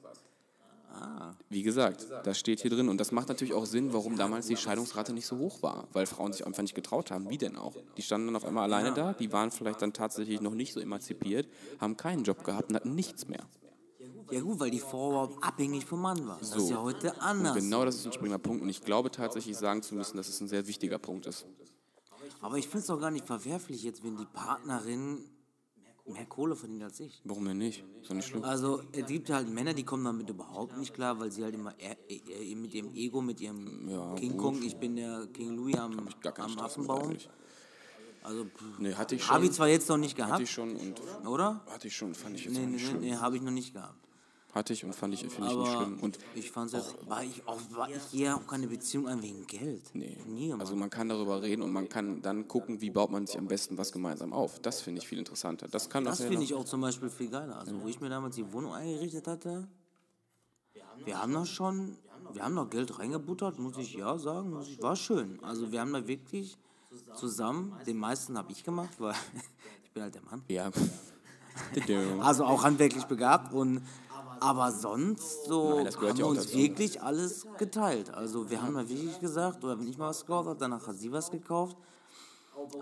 Wie gesagt, das steht hier drin und das macht natürlich auch Sinn, warum damals die Scheidungsrate nicht so hoch war, weil Frauen sich einfach nicht getraut haben. Wie denn auch? Die standen dann auf einmal alleine da, die waren vielleicht dann tatsächlich noch nicht so emanzipiert, haben keinen Job gehabt und hatten nichts mehr. Ja gut, weil die Frau abhängig vom Mann war. Das So. ist ja heute anders. Und genau das ist ein springender Punkt und ich glaube tatsächlich sagen zu müssen, dass es ein sehr wichtiger Punkt ist. Aber ich finde es doch gar nicht verwerflich jetzt, wenn die Partnerin mehr Kohle verdient als ich. Warum denn nicht? Ist doch nicht schlimm. Also es gibt halt Männer, die kommen damit überhaupt nicht klar, weil sie halt immer eher, eher mit ihrem Ego, mit ihrem Ja, King gut. Kong, ich bin der King Louis am, Gar keinen am Stress mit Affenbaum. eigentlich. Also Nee, hatte ich habe ich schon, zwar jetzt noch nicht hatte gehabt, ich schon und oder? hatte ich schon, fand ich jetzt nee, nicht nee, schlimm. nee habe ich noch nicht gehabt. Hatte ich und fand ich, finde ich nicht schlimm. Und ich fand es war ich auch, war ich hier auch keine Beziehung ein wegen Geld. Nee. Nie. Also man kann darüber reden und man kann dann gucken, wie baut man sich am besten was gemeinsam auf. Das finde ich viel interessanter. Das kann Das finde ich auch zum Beispiel viel geiler. Also, wo ich mir damals die Wohnung eingerichtet hatte, wir haben da schon, wir haben noch Geld reingebuttert, muss ich ja sagen. Muss ich, war schön. Also, wir haben da wirklich zusammen, den meisten habe ich gemacht, weil ich bin halt der Mann. ja. Also auch handwerklich begabt und aber sonst so Nein, haben ja wir uns wirklich alles geteilt. Also wir haben da wirklich gesagt, oder wenn ich mal was gekauft habe, danach hat sie was gekauft.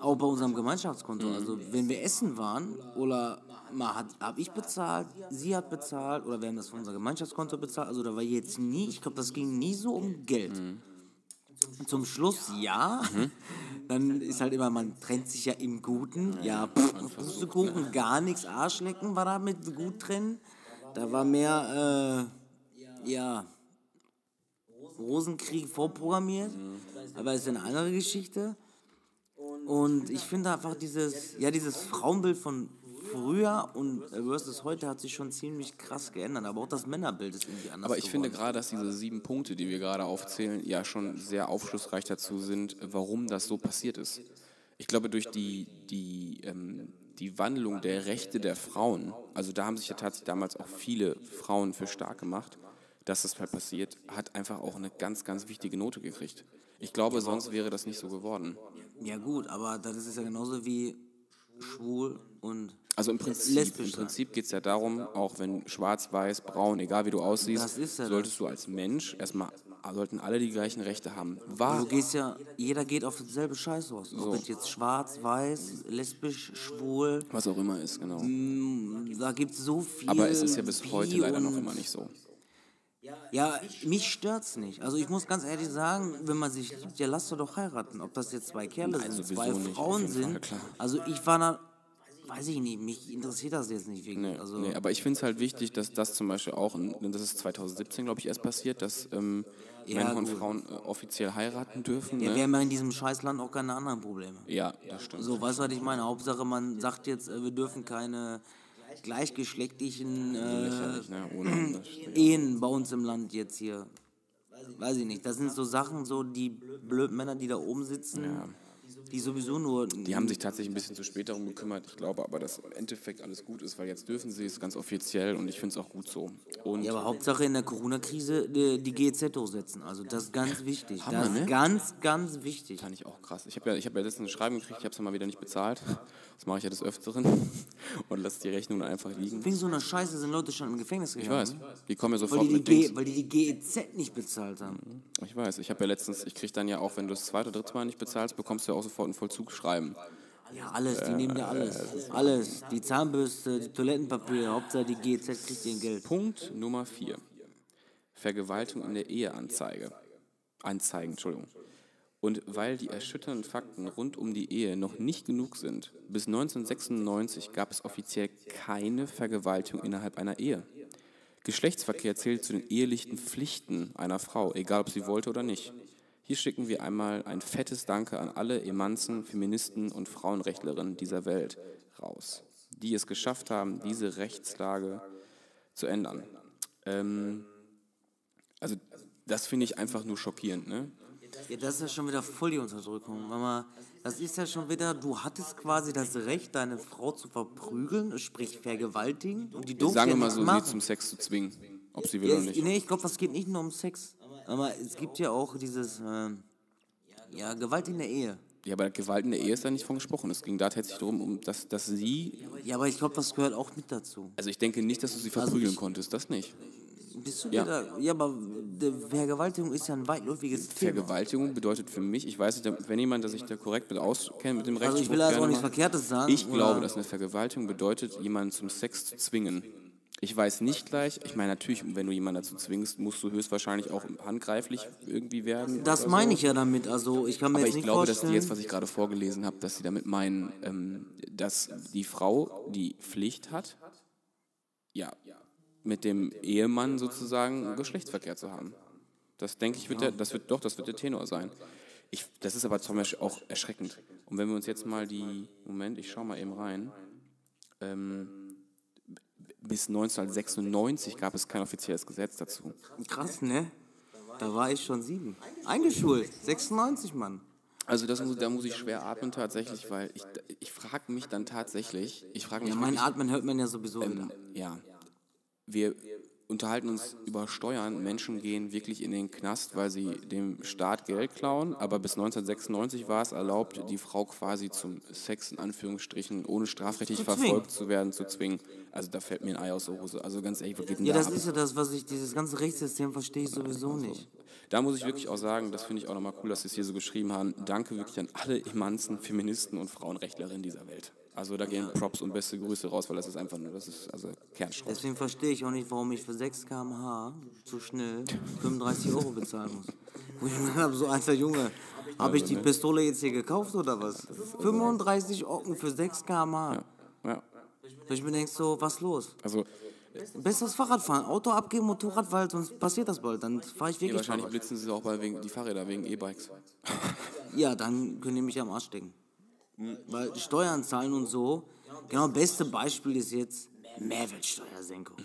Auch bei unserem Gemeinschaftskonto. Mhm. Also wenn wir essen waren oder mal hat habe ich bezahlt, sie hat bezahlt oder wir haben das von unserem Gemeinschaftskonto bezahlt. Also da war jetzt nie, ich glaube, das ging nie so um Geld. Mhm. Zum Schluss ja. Dann ist halt immer, man trennt sich ja im Guten. Ja, pff, Pustekuchen, gar nichts. Arschlecken war da mit gut trennen. Da war mehr, äh, ja, Rosenkrieg vorprogrammiert. Aber ist ja eine andere Geschichte. Und ich finde einfach dieses, ja, dieses Frauenbild von früher und versus heute hat sich schon ziemlich krass geändert. Aber auch das Männerbild ist irgendwie anders Aber ich finde geworden. gerade, dass diese sieben Punkte, die wir gerade aufzählen, ja schon sehr aufschlussreich dazu sind, warum das so passiert ist. Ich glaube, durch die, die, ähm, die Wandlung der Rechte der Frauen, also da haben sich ja tatsächlich damals auch viele Frauen für stark gemacht, dass das halt passiert, hat einfach auch eine ganz, ganz wichtige Note gekriegt. Ich glaube, sonst wäre das nicht so geworden. Ja gut, aber das ist ja genauso wie schwul und Also im Prinzip, im. Prinzip geht es ja darum, auch wenn schwarz, weiß, braun, egal wie du aussiehst, ja solltest du als Mensch erstmal, sollten alle die gleichen Rechte haben. War, du gehst ja, jeder geht auf dasselbe Scheiß aus. Ob es jetzt schwarz, weiß, lesbisch, schwul, was auch immer ist, genau. da gibt es so viel. Aber es ist ja bis heute leider noch immer nicht so. Ja, mich stört's nicht. Also ich muss ganz ehrlich sagen, wenn man sich liebt, ja lass doch doch heiraten. Ob das jetzt zwei Kerle Nein, sind, zwei nicht, Frauen Fall, sind. klar. Also ich war da, weiß ich nicht, mich interessiert das jetzt nicht wirklich. Nee, also, nee, aber ich finde es halt wichtig, dass das zum Beispiel auch, das ist 2017, glaube ich, erst passiert, dass ähm, Männer und. Frauen äh, offiziell heiraten dürfen. ja, wir Ne? haben ja in diesem Scheißland auch keine anderen Probleme. Ja, das stimmt. So, weißt du, was ich meine? Hauptsache, man sagt jetzt, äh, wir dürfen keine gleichgeschlechtlichen äh, ne? Ehen bei uns im Land jetzt hier. Weiß ich nicht. Das sind so Sachen, so die blöden Männer, die da oben sitzen, die sowieso nur. Die haben sich tatsächlich ein bisschen zu spät darum gekümmert. Ich glaube aber, dass im Endeffekt alles gut ist, weil jetzt dürfen sie es ganz offiziell und ich finde es auch gut so. Und Ja, aber Hauptsache in der Corona-Krise die, die GEZ hochsetzen. Also das ist ganz wichtig. Hammer, das ist ne? ganz, ganz wichtig. fand ich auch krass. Ich habe ja, ich hab ja letztens ein Schreiben gekriegt, ich habe es mal wieder nicht bezahlt. Das mache ich ja des Öfteren und lasse die Rechnung dann einfach liegen. Wegen so einer Scheiße sind Leute schon im Gefängnis Ich gegangen. weiß, die kommen ja Weil sofort die, die mit weil die die GEZ nicht bezahlt haben. Ich weiß, ich habe ja letztens, ich kriege dann ja auch, wenn du das zweite oder dritte Mal nicht bezahlst, bekommst du ja auch sofort ein Vollzugsschreiben. Ja, alles, die nehmen ja alles. Alles. Die Zahnbürste, die Toilettenpapier, Hauptsache die GEZ kriegt ihr Geld. Punkt Nummer 4. Vergewaltigung in der Eheanzeige. Anzeigen, Entschuldigung. Und weil die erschütternden Fakten rund um die Ehe noch nicht genug sind, bis 1996 gab es offiziell keine Vergewaltigung innerhalb einer Ehe. Geschlechtsverkehr zählt zu den ehelichen Pflichten einer Frau, egal ob sie wollte oder nicht. Hier schicken wir einmal ein fettes Danke an alle Emanzen, Feministen und Frauenrechtlerinnen dieser Welt raus, die es geschafft haben, diese Rechtslage zu ändern. Ähm, also das finde ich einfach nur schockierend. Ne? Ja, das ist ja schon wieder voll die Unterdrückung. Mama, das ist ja schon wieder, du hattest quasi das Recht, deine Frau zu verprügeln, sprich vergewaltigen. Und die Sagen wir mal so, sie machen. zum Sex zu zwingen, ob sie will Ja, oder nicht. nee, ich glaube, das geht nicht nur um Sex. Aber es gibt ja auch dieses, ähm, ja, Gewalt in der Ehe. Ja, aber Gewalt in der Ehe ist da nicht von gesprochen. Es ging da tatsächlich darum, um, dass, dass sie, Ja, aber ich glaube, das gehört auch mit dazu. also ich denke nicht, dass du sie Also verprügeln konntest, das nicht. Bist du Ja. wieder, ja, aber Vergewaltigung ist ja ein weitläufiges Thema. Vergewaltigung bedeutet für mich, ich weiß nicht, wenn jemand, der sich da korrekt mit auskennt, mit dem Recht. Also ich will also auch nichts Verkehrtes sagen. Ich glaube, dass eine Vergewaltigung bedeutet, jemanden zum Sex zu zwingen. Ich weiß nicht gleich, ich meine natürlich, wenn du jemanden dazu zwingst, musst du höchstwahrscheinlich auch handgreiflich irgendwie werden. Das meine so. ich ja damit. Also ich kann mir Aber jetzt ich nicht glaube, dass die jetzt, was ich gerade vorgelesen habe, dass sie damit meinen, ähm, dass die Frau die Pflicht hat, ja, mit dem Ehemann sozusagen Geschlechtsverkehr zu haben. Das denke ich, wird der, das wird doch, das wird der Tenor sein. Ich, das ist aber zum Beispiel auch erschreckend. Und wenn wir uns jetzt mal die, Moment, ich schaue mal eben rein. Ähm, bis 1996 gab es kein offizielles Gesetz dazu. Krass, ne? Da war ich schon sieben. Eingeschult. 96, Mann. Also das muss, da muss ich schwer atmen tatsächlich, weil ich, ich frage mich dann tatsächlich, ich frage mich Ja, mein Atmen hört man ja sowieso wieder. ähm, ja, wir unterhalten uns über Steuern. Menschen gehen wirklich in den Knast, weil sie dem Staat Geld klauen. Aber bis 1996 war es erlaubt, die Frau quasi zum Sex in Anführungsstrichen, ohne strafrechtlich Zu verfolgt zu werden, zu zwingen. Also da fällt mir ein Ei aus der Hose. Also ganz ehrlich, geht denn Ja, da das ab? ist ja das, was ich, dieses ganze Rechtssystem verstehe ich sowieso nicht. Da muss ich wirklich auch sagen, das finde ich auch nochmal cool, dass Sie es hier so geschrieben haben. Danke wirklich an alle Emanzen, Feministen und Frauenrechtlerinnen dieser Welt. Also da gehen Props und beste Grüße raus, weil das ist einfach nur, das ist also Kernschrott. Deswegen verstehe ich auch nicht, warum ich für 6 km/h zu schnell 35 Euro bezahlen muss. Wo ich mir habe, so alter Junge, habe ich die Pistole jetzt hier gekauft oder was? 35 Ocken für 6 km/h. Ja, Wo ich mir denke, so, was los? also Besseres Fahrradfahren, Auto abgeben, Motorrad, weil sonst passiert das bald. Dann fahre ich wirklich wahrscheinlich Fahrrad. blitzen sie auch bei wegen, die Fahrräder wegen E-Bikes. Ja, dann können die mich am Arsch stecken. Weil Steuern zahlen und so. Genau, beste Beispiel ist jetzt Mehrwertsteuersenkung.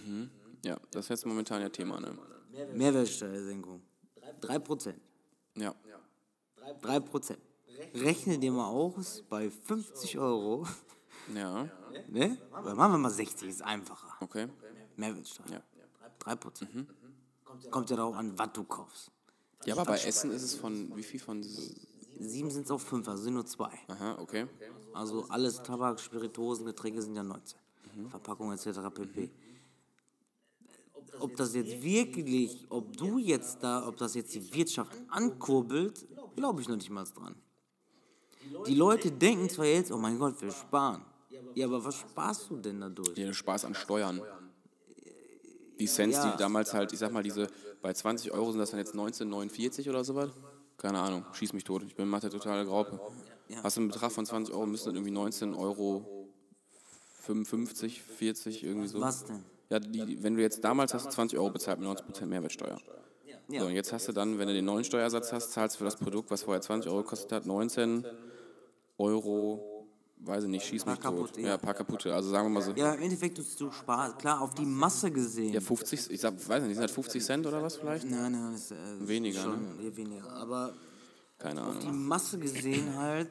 Ja, das ist jetzt momentan ja Thema, ne? Mehrwertsteuersenkung. 3%. Ja. 3%. Rechne dir mal aus, bei 50 Euro, Ja, ne? Weil machen wir mal 60, ist einfacher. okay. Mehrwertsteuer. Ja. 3%. Kommt ja darauf an, was du kaufst. Ja, aber bei Essen ist es von, wie viel von, Sieben sind es auf 5, also sind nur zwei. aha, okay. Also alles Tabak, Spirituosen, Getränke sind ja 19. Verpackung etc. pp. Ob das jetzt wirklich, ob du jetzt da, ob das jetzt die Wirtschaft ankurbelt, glaube ich noch nicht mal dran. Die Leute denken zwar jetzt, oh mein Gott, wir sparen. Ja, aber was sparst du denn dadurch? Ja, Spaß an Steuern. Die Cents, die damals halt, ich sag mal, diese, bei 20 Euro sind das dann jetzt 19,49 oder sowas? Keine Ahnung, schieß mich tot. Ich bin Mathe totale Graupe. Hast du einen Betrag von 20 Euro, müssen dann irgendwie 19 Euro 55, 40, irgendwie so. Was denn? Ja, die, wenn du jetzt damals hast du 20 Euro bezahlt mit 90% Mehrwertsteuer. Ja. So, und jetzt hast du dann, wenn du den neuen Steuersatz hast, zahlst du für das Produkt, was vorher 20 Euro gekostet hat, 19 Euro, weiß ich nicht, schieß mich Paar tot. Ja, ja. paar kaputte. Also sagen wir mal so. Ja, im Endeffekt ist du Spaß. Klar, auf die Masse gesehen. Ja, 50, ich sag, weiß nicht, sind das 50 Cent oder was vielleicht? Nein, nein, das ist äh, Weniger, Schon ne? weniger. Aber Keine auf die Ahnung. Masse gesehen halt.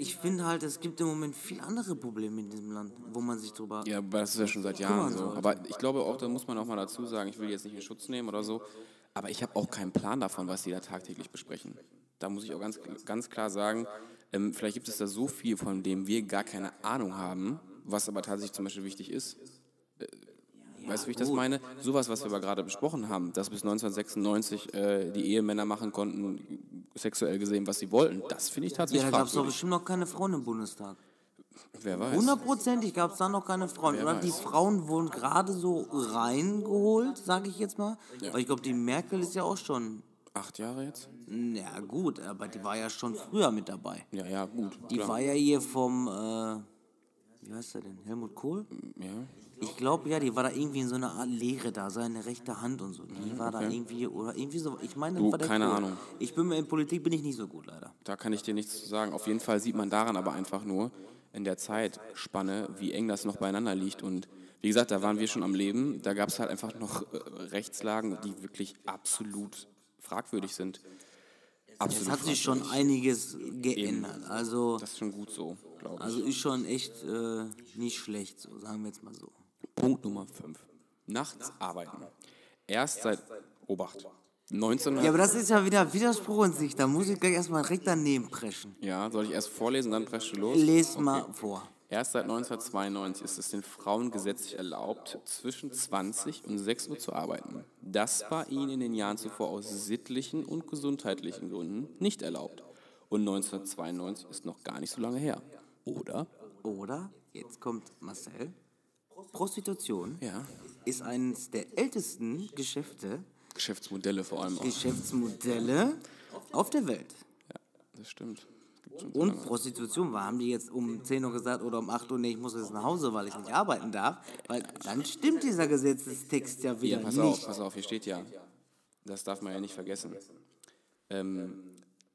Ich finde halt, es gibt im Moment viel andere Probleme in diesem Land, wo man sich drüber. Ja, aber das ist ja schon seit Jahren so. sollte. Aber ich glaube auch, da muss man auch mal dazu sagen, ich will jetzt nicht in Schutz nehmen oder so, aber ich habe auch keinen Plan davon, was die da tagtäglich besprechen. Da muss ich auch ganz, ganz klar sagen, ähm, vielleicht gibt es da so viel, von dem wir gar keine Ahnung haben, was aber tatsächlich zum Beispiel wichtig ist. Äh, weißt du, wie ich das meine? Sowas, was wir aber gerade besprochen haben, dass bis 1996 äh, die Ehemänner machen konnten, sexuell gesehen, was sie wollten, das finde ich Ja, tatsächlich da gab es doch bestimmt noch keine Frauen im Bundestag. Wer weiß. Hundertprozentig gab es da noch keine Frauen. Wer Oder die weiß. Frauen wurden gerade so reingeholt, sage ich jetzt mal. Aber ich glaube, die Merkel ist ja auch schon. Acht Jahre jetzt? Na gut, aber die war ja schon früher mit dabei. Ja, ja, gut. Die klar. war ja hier vom, äh, wie heißt er denn? Helmut Kohl? ja. Ich glaube ja, die war da irgendwie in so einer Art Lehre da, seine rechte Hand und so. Die war da irgendwie, oder irgendwie so, ich meine, Du, war der keine Kohl. Ahnung. Ich bin mir in Politik bin ich nicht so gut, leider. Da kann ich dir nichts zu sagen. Auf jeden Fall sieht man daran aber einfach nur in der Zeitspanne, wie eng das noch beieinander liegt. Und wie gesagt, da waren wir schon am Leben. Da gab es halt einfach noch äh, Rechtslagen, die wirklich absolut fragwürdig sind. Es Absolut hat sich schon einiges geändert. Also, Das ist schon gut so, glaube ich. also ist schon echt äh, nicht schlecht, so sagen wir jetzt mal so. Punkt Nummer 5. Nachts arbeiten. Erst seit, Obacht, 1900. Ja, aber das ist ja wieder Widerspruch in sich. Da muss ich gleich erstmal direkt daneben preschen. Ja, soll ich erst vorlesen, dann presst du los? Les mal vor. Erst seit 1992 ist es den Frauen gesetzlich erlaubt, zwischen 20 und 6 Uhr zu arbeiten. Das war ihnen in den Jahren zuvor aus sittlichen und gesundheitlichen Gründen nicht erlaubt. Und 1992 ist noch gar nicht so lange her. Oder? Oder, jetzt kommt Marcel, Prostitution Ja. ist eines der ältesten Geschäfte, Geschäftsmodelle vor allem auch. Geschäftsmodelle auf der Welt. Ja, das stimmt. Und. Prostitution war, haben die jetzt um 10 Uhr gesagt oder um 8 Uhr, nee, ich muss jetzt nach Hause, weil ich nicht arbeiten darf. Weil dann stimmt dieser Gesetzestext ja wieder Ja, pass nicht. auf, pass auf, hier steht ja, das darf man ja nicht vergessen. Ähm,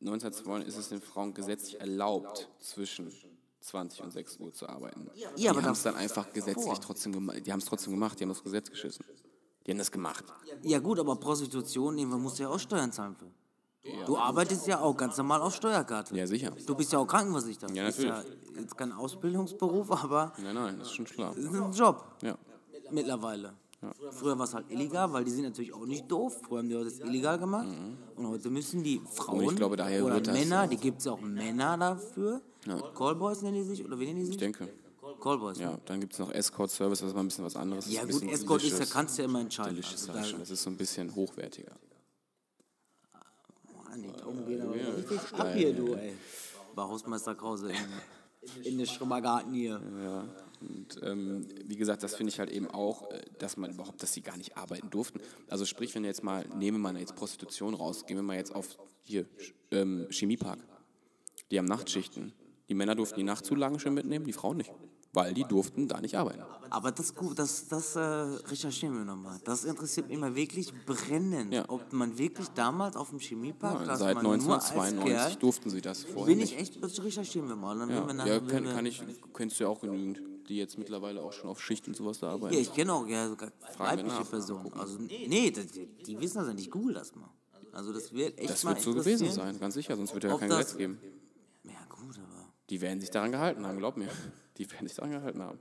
1902 ist es den Frauen gesetzlich erlaubt, zwischen 20 und 6 Uhr zu arbeiten. Ja, die haben es dann einfach gesetzlich trotzdem gemacht. Die haben es trotzdem gemacht, die haben das Gesetz geschissen. Die haben das gemacht. Ja gut, aber Prostitution, musst du ja auch Steuern zahlen für. Du arbeitest ja auch ganz normal auf Steuerkarte. Ja, sicher. Du bist ja auch krankenversichert. Ja, ist ja jetzt kein Ausbildungsberuf, aber Nein, nein, das ist schon klar. es ist ein Job Ja. mittlerweile. Früher war es halt illegal, weil die sind natürlich auch nicht doof. Früher haben die das illegal gemacht. Und heute müssen die Frauen Mhm. glaube, daher oder das Männer, die gibt es ja auch Männer dafür. Callboys nennen die sich, oder wie nennen die sich? Ich denke. Callboys. Ja, ne? dann gibt es noch Escort-Service, was mal ein bisschen was anderes ist. Ja ein gut, Escort ist, da kannst du ja immer entscheiden. Also, ich da. Das ist so ein bisschen hochwertiger. Mann, die Daumen gehen aber richtig ab hier, du, ey. Bei Hausmeister Krause in, in den Schrummergarten hier. Ja, und ähm, wie gesagt, das finde ich halt eben auch, äh, dass man überhaupt, dass sie gar nicht arbeiten durften. Also sprich, wenn jetzt mal, nehmen wir mal jetzt Prostitution raus, gehen wir mal jetzt auf hier, ähm, Chemiepark. Die haben Nachtschichten. Die Männer durften die Nachtzulagen schön mitnehmen, die Frauen nicht. Weil die durften da nicht arbeiten. Aber das gut, das, das äh, recherchieren wir nochmal. Das interessiert mich mal wirklich brennend. Ja. Ob man wirklich damals auf dem Chemiepark, dass Seit man nur als 1992 Kerl, durften sie das vorher bin ich echt, das recherchieren wir mal. Dann Ja, wir ja nachher- kann, kann ich, kennst du ja auch genügend, die jetzt mittlerweile auch schon auf Schicht und sowas da arbeiten. Ja, ich kenne auch ja, sogar weibliche nach, Personen. Also, nee, die, die wissen das ja nicht. Google das mal. Also das wird echt das mal wird so gewesen sein, ganz sicher, sonst würde ja kein das- Gesetz geben. Ja gut, aber... Die werden sich daran gehalten haben, glaub mir. Die werden sich daran gehalten haben.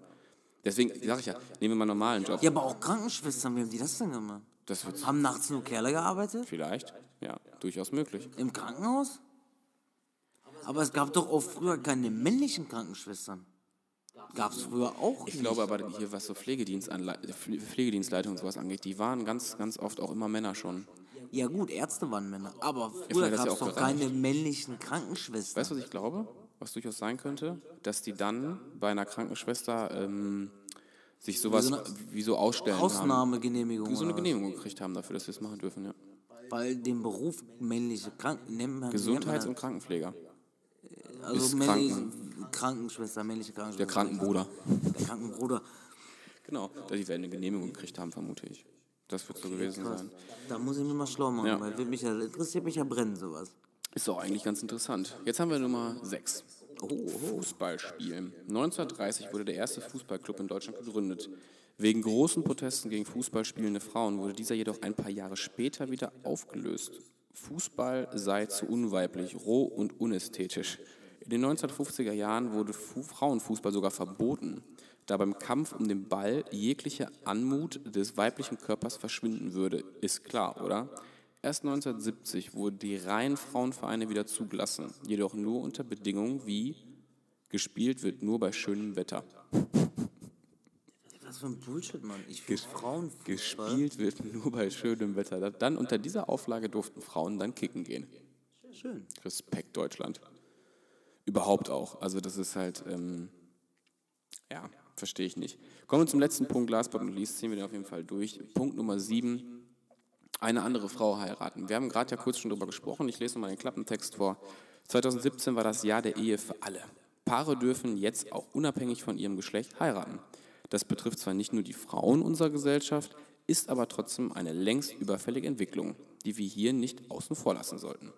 Deswegen sage ich ja, nehmen wir mal einen normalen Job. Ja, aber auch Krankenschwestern, wie haben die das denn gemacht? Das wird Haben nachts nur Kerle gearbeitet? vielleicht, ja, durchaus möglich. Im Krankenhaus? Aber es gab doch auch früher keine männlichen Krankenschwestern. Gab es früher auch Ich nicht. glaube aber hier, was so Pflegedienstanle Pfle- Pflegedienstleitung und sowas angeht, die waren ganz, ganz oft auch immer Männer schon. Ja gut, Ärzte waren Männer. Aber früher gab es auch doch gereicht. keine männlichen Krankenschwestern. Weißt du, was ich glaube? Was durchaus sein könnte? Dass die dann bei einer Krankenschwester ähm, sich sowas so eine wie so ausstellen haben. Ausnahmegenehmigung. Wie so eine? Genehmigung gekriegt haben dafür, dass wir es machen dürfen, ja. Weil den Beruf männliche Kranken Gesundheits- und Krankenpfleger. man, also männliche Kranken- Krankenschwester, männliche Der Krankenschwester. Krankenbruder. Der Krankenbruder. Genau, die werden eine Genehmigung gekriegt haben, vermute ich. Das wird so gewesen Krass. sein. Da muss ich mir mal schlau machen, Ja. weil mich ja, interessiert mich ja brennen sowas. Ist doch eigentlich ganz interessant. Jetzt haben wir Nummer 6. Oh, Fußballspielen. 1930 wurde der erste Fußballclub in Deutschland gegründet. Wegen großen Protesten gegen Fußball spielende Frauen wurde dieser jedoch ein paar Jahre später wieder aufgelöst. Fußball sei zu unweiblich, roh und unästhetisch. In den 1950er Jahren wurde Fu Frauenfußball sogar verboten, da beim Kampf um den Ball jegliche Anmut des weiblichen Körpers verschwinden würde. Ist klar, oder? Erst 1970 wurden die reinen Frauenvereine wieder zugelassen, jedoch nur unter Bedingungen wie gespielt wird nur bei schönem Wetter. Was für ein Bullshit, Mann. Ich finde Frauenfußball. Gespielt wird nur bei schönem Wetter. Da- Dann unter dieser Auflage durften Frauen dann kicken gehen. Schön. Respekt Deutschland. Überhaupt auch. Also das ist halt, ähm, ja, verstehe ich nicht. Kommen wir zum letzten Punkt, last but not least, ziehen wir den auf jeden Fall durch. Punkt Nummer sieben, eine andere Frau heiraten. Wir haben gerade ja kurz schon darüber gesprochen, ich lese nochmal den Klappentext vor. 2017 war das Jahr der Ehe für alle. Paare dürfen jetzt auch unabhängig von ihrem Geschlecht heiraten. Das betrifft zwar nicht nur die Frauen unserer Gesellschaft, ist aber trotzdem eine längst überfällige Entwicklung, die wir hier nicht außen vor lassen sollten.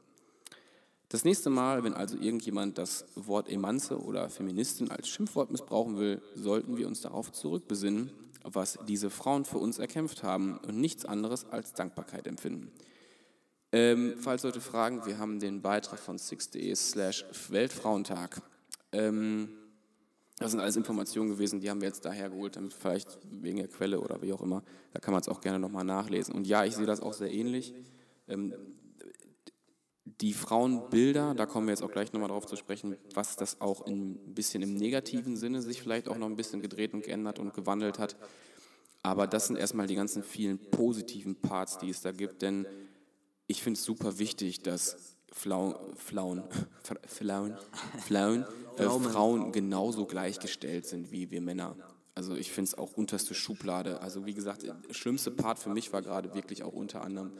Das nächste Mal, wenn also irgendjemand das Wort Emanze oder Feministin als Schimpfwort missbrauchen will, sollten wir uns darauf zurückbesinnen, was diese Frauen für uns erkämpft haben und nichts anderes als Dankbarkeit empfinden. Ähm, falls Leute fragen, wir haben den Beitrag von 6.de slash Weltfrauentag. Ähm, das sind alles Informationen gewesen, die haben wir jetzt daher geholt, damit vielleicht wegen der Quelle oder wie auch immer. Da kann man es auch gerne nochmal nachlesen. Und ja, ich sehe das auch sehr ähnlich. Ähm, die Frauenbilder, da kommen wir jetzt auch gleich nochmal drauf zu sprechen, was das auch in, ein bisschen im negativen Sinne sich vielleicht auch noch ein bisschen gedreht und geändert und gewandelt hat. Aber das sind erstmal die ganzen vielen positiven Parts, die es da gibt, denn ich finde es super wichtig, dass Flau, Flauen, Flauen, Flauen, äh, Frauen genauso gleichgestellt sind wie wir Männer. Also ich finde es auch unterste Schublade. Also wie gesagt, der schlimmste Part für mich war gerade wirklich auch unter anderem,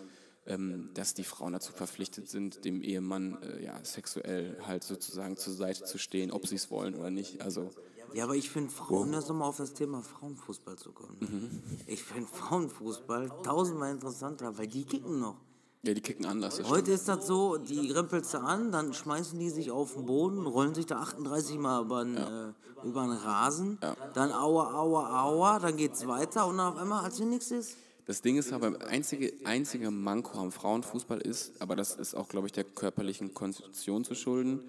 ähm, dass die Frauen dazu verpflichtet sind, dem Ehemann äh, ja, sexuell halt sozusagen zur Seite zu stehen, ob sie es wollen oder nicht. Also Ja, aber ich finde Frauen, das nochmal auf das Thema Frauenfußball zu kommen. Mhm. Ich finde Frauenfußball tausendmal interessanter, weil die kicken noch. ja, die kicken anders. das Heute ist das so, die rempelst du an, dann schmeißen die sich auf den Boden, rollen sich da 38 Mal über den, äh, über den Rasen, dann aua, aua, aua, dann geht's weiter und dann auf einmal, als wenn nichts ist. Das Ding ist aber, einzige, einzige Manko am Frauenfußball ist, aber das ist auch, glaube ich, der körperlichen Konstitution zu schulden,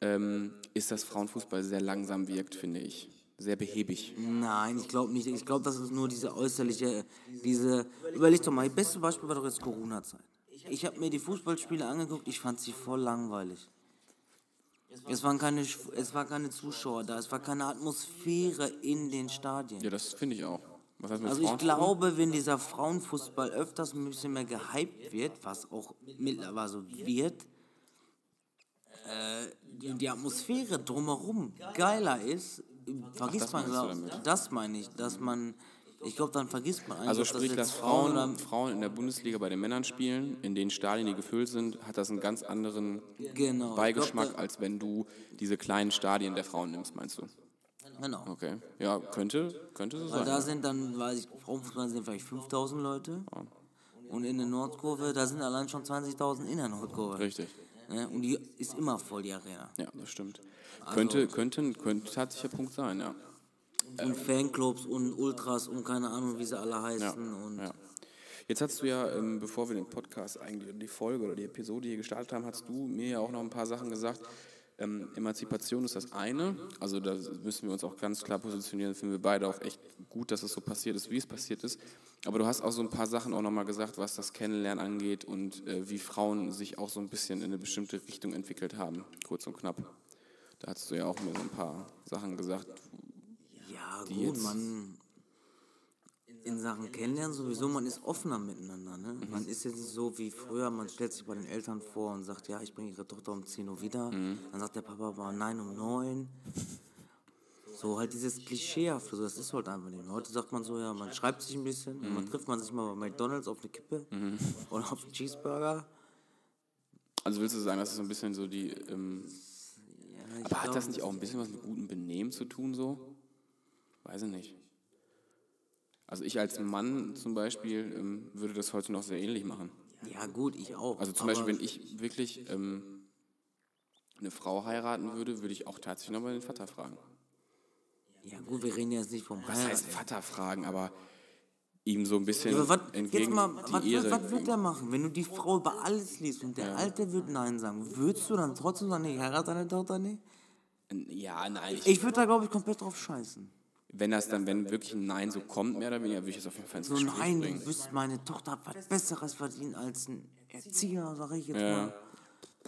ähm, ist, dass Frauenfußball sehr langsam wirkt, finde ich. Sehr behäbig. Nein, ich glaube nicht. Ich glaube, das ist nur diese äußerliche, diese. Überleg doch mal, das beste Beispiel war doch jetzt Corona-Zeit. Ich habe mir die Fußballspiele angeguckt, ich fand sie voll langweilig. Es waren, keine, es war keine Zuschauer da, es war keine Atmosphäre in den Stadien. Ja, das finde ich auch. Also ich glaube, wenn dieser Frauenfußball öfters ein bisschen mehr gehypt wird, was auch mittlerweile so wird, äh, die, die Atmosphäre drumherum geiler ist, vergisst das man, glaub, das meine ich, dass man, ich glaube, dann vergisst man eigentlich, Also sprich, jetzt dass Frauen, oder- Frauen in der Bundesliga bei den Männern spielen, in den Stadien, die gefüllt sind, hat das einen ganz anderen Genau, Beigeschmack, glaub, als wenn du diese kleinen Stadien der Frauen nimmst, meinst du? Genau. Okay. Ja, könnte, könnte so Weil sein. da sind dann, weiß ich, Frauenfußball sind vielleicht 5000 Leute. Und in der Nordkurve, da sind allein schon 20.000 in der Nordkurve. Richtig. Ne? Und die ist immer voll, die Arena. Ja, das stimmt. Könnte, könnte, könnte tatsächlich ein Punkt sein, ja. Und Fanclubs und Ultras und keine Ahnung, wie sie alle heißen. und Ja. Jetzt hast du ja, ähm, bevor wir den Podcast eigentlich die Folge oder die Episode hier gestartet haben, hast du mir ja auch noch ein paar Sachen gesagt. Ähm, Emanzipation ist das eine, also da müssen wir uns auch ganz klar positionieren, finden wir beide auch echt gut, dass es so passiert ist, wie es passiert ist. Aber du hast auch so ein paar Sachen auch nochmal gesagt, was das Kennenlernen angeht und äh, wie Frauen sich auch so ein bisschen in eine bestimmte Richtung entwickelt haben, kurz und knapp. Da hast du ja auch mir so ein paar Sachen gesagt. Ja, Die gut, jetzt- man in Sachen Kennenlernen sowieso, man ist offener miteinander. Ne? Mhm. Man ist jetzt nicht so wie früher, man stellt sich bei den Eltern vor und sagt, ja, ich bringe ihre Tochter um 10 Uhr wieder. Mhm. Dann sagt der Papa aber nein um 9. So halt dieses Klischeehafte, so, das ist halt einfach nicht mehr. Heute sagt man so, ja, man schreibt sich ein bisschen, Mhm. man trifft man sich mal bei McDonalds auf eine Kippe oder auf einen Cheeseburger. Also willst du sagen, das ist so ein bisschen so die, ähm, Aber glaub, hat das nicht auch ein bisschen was mit gutem Benehmen zu tun, so? Weiß ich nicht. Also ich als Mann zum Beispiel ähm, würde das heute noch sehr ähnlich machen. Ja, gut, ich auch. Also zum Beispiel, wenn ich wirklich ähm, eine Frau heiraten würde, würde ich auch tatsächlich nochmal den Vater fragen. Ja, gut, wir reden jetzt nicht vom Was heißt Vater fragen, aber ihm so ein bisschen Ja, was, entgegen jetzt mal, die was, Ehre. was, was wird der machen, wenn du die Frau über alles liest und der Alte wird Nein sagen? Würdest du dann trotzdem sagen, ich heirate deine Tochter nicht? ja, nein, ich, Ich würde da, glaube ich, komplett drauf scheißen. Wenn das dann, wenn wirklich ein Nein so kommt, mehr oder weniger, würde ich es auf jeden Fall ins So, Gespräch nein, bringen. du wirst meine Tochter hat was Besseres verdient als ein Erzieher, sag ich jetzt Ja. mal.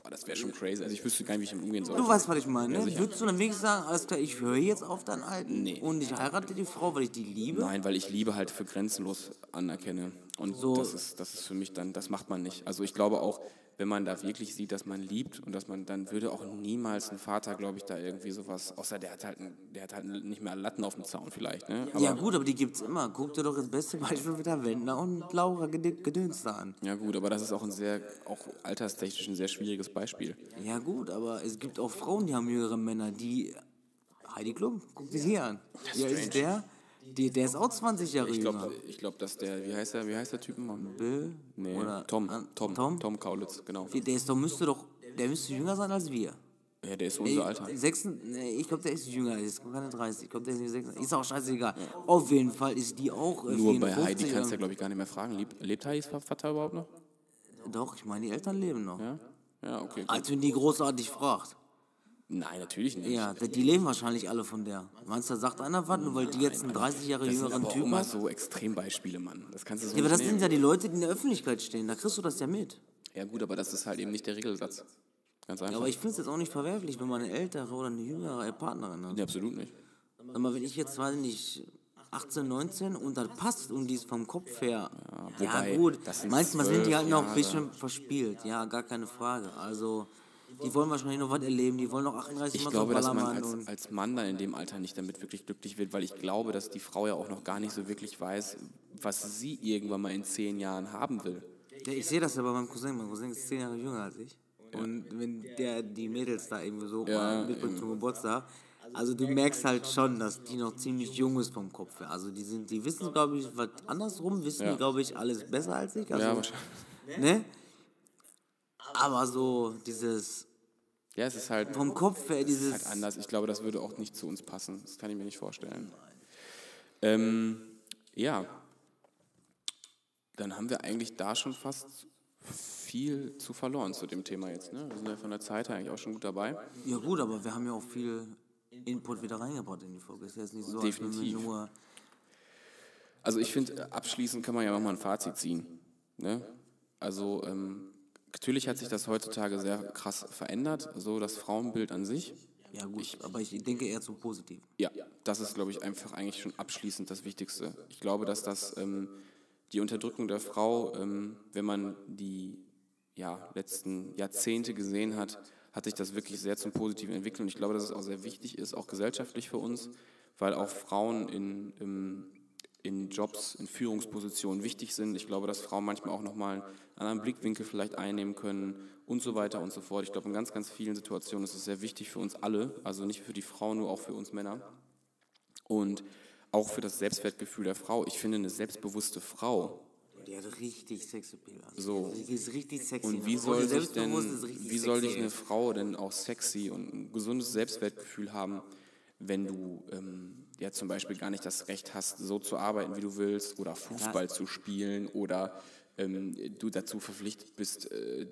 Boah, das wäre schon crazy. Also ich wüsste gar nicht, wie ich damit umgehen soll. Du weißt, was ich meine, ne? sicher. Würdest du dann wirklich sagen, alles klar, ich höre jetzt auf deinen Alten Nee. und ich heirate die Frau, weil ich die liebe? Nein, weil ich Liebe halt für grenzenlos anerkenne. Und So- das, ist, das ist für mich dann, das macht man nicht. Also ich glaube auch, wenn man da wirklich sieht, dass man liebt und dass man, dann würde auch niemals ein Vater, glaube ich, da irgendwie sowas, außer der hat halt, der hat halt nicht mehr Latten auf dem Zaun vielleicht. Ne? Aber, ja gut, aber die gibt's immer. Guck dir doch das beste Beispiel wieder Wendler und Laura Ged- Gedöns da an. ja gut, aber das ist auch ein sehr, auch alterstechnisch ein sehr schwieriges Beispiel. Ja gut, aber es gibt auch Frauen, die haben jüngere Männer, die... Heidi Klum, guck dich hier an. Ja, ist der? Die, der ist auch 20 Jahre Ich jünger. glaube, ich glaub, dass der, wie heißt der, wie heißt der Typ? Bill? Nee, Oder Tom, Tom, Tom? Tom, Kaulitz, genau. Der ist doch, müsste doch, der müsste jünger sein als wir. Ja, der ist unser Alter. sechs- nee, ich glaube, der ist jünger, ist keine 30. Ich glaube, der ist nicht 6. Ist auch scheißegal. Auf jeden Fall ist die auch. Äh, Nur bei 54 Heidi kannst du ja, glaube ich, gar nicht mehr fragen. Lebt, lebt Heidis Vater überhaupt noch? Doch, ich meine, die Eltern leben noch. Ja? Ja, okay. Als wenn die großartig fragt. Nein, natürlich nicht. Ja, die leben wahrscheinlich alle von der. Meinst du, da sagt einer was, nur weil die jetzt einen 30 Jahre Das sind jüngeren aber auch Typ immer so Extrembeispiele, Mann. Das kannst du so Ja, aber das nicht sind nehmen. ja die Leute, die in der Öffentlichkeit stehen. Da kriegst du das ja mit. Ja gut, aber das ist halt eben nicht der Regelsatz. Ganz einfach. Ja, aber ich finde es jetzt auch nicht verwerflich, wenn man eine ältere oder eine jüngere Partnerin hat. nee, absolut nicht. Sag mal, wenn ich jetzt, weiß ich nicht, 18, 19 und das passt und die ist vom Kopf her. Ja, wobei, gut. das sind Manchmal sind die halt noch ein bisschen verspielt. Ja, gar keine Frage. Also, die wollen wahrscheinlich noch was erleben. Die wollen noch 38 Ich Mal glaube, dass man als, als Mann dann in dem Alter nicht damit wirklich glücklich wird, weil ich glaube, dass die Frau ja auch noch gar nicht so wirklich weiß, was sie irgendwann mal in zehn Jahren haben will. Ja, ich sehe das ja bei meinem Cousin. Mein Cousin ist 10 Jahre jünger als ich. Und wenn der die Mädels da irgendwie so Ja, mitbringt zum Geburtstag, also du merkst halt schon, dass die noch ziemlich jung ist vom Kopf her. Also die sind, die wissen, glaube ich, was andersrum, wissen Ja. die, glaube ich, alles besser als ich. Also, Ja, wahrscheinlich. ne? Aber so dieses Ja, es ist halt, vom Kopf her, dieses halt anders. Ich glaube, das würde auch nicht zu uns passen. Das kann ich mir nicht vorstellen. Ähm, ja, dann haben wir eigentlich da schon fast viel zu verloren zu dem Thema jetzt. Ne? Wir sind ja von der Zeit her eigentlich auch schon gut dabei. Ja gut, aber wir haben ja auch viel Input wieder reingebracht in die Folge. Ist jetzt nicht so, Definitiv. nur Also ich finde, abschließend kann man ja nochmal ein Fazit ziehen. Ne? Also ähm, natürlich hat sich das heutzutage sehr krass verändert, so das Frauenbild an sich. Ja gut, aber ich denke eher zum Positiven. Ja, das ist, glaube ich, einfach eigentlich schon abschließend das Wichtigste. Ich glaube, dass das ähm, die Unterdrückung der Frau, ähm, wenn man die ja, letzten Jahrzehnte gesehen hat, hat sich das wirklich sehr zum Positiven entwickelt. Und ich glaube, dass es auch sehr wichtig ist, auch gesellschaftlich für uns, weil auch Frauen in, im, in Jobs, in Führungspositionen wichtig sind. Ich glaube, dass Frauen manchmal auch nochmal einen anderen Blickwinkel vielleicht einnehmen können und so weiter und so fort. Ich glaube, in ganz, ganz vielen Situationen ist es sehr wichtig für uns alle, also nicht für die Frauen, nur auch für uns Männer. Und auch für das Selbstwertgefühl der Frau. Ich finde, eine selbstbewusste Frau, Die hat richtig Sexappeal. Also So. Die ist richtig sexy. und wie soll, sich denn, wie soll sexy. dich eine Frau denn auch sexy und ein gesundes Selbstwertgefühl haben, wenn du ähm, ja zum Beispiel gar nicht das Recht hast, so zu arbeiten, wie du willst, oder Fußball zu spielen, oder ähm, du dazu verpflichtet bist, äh,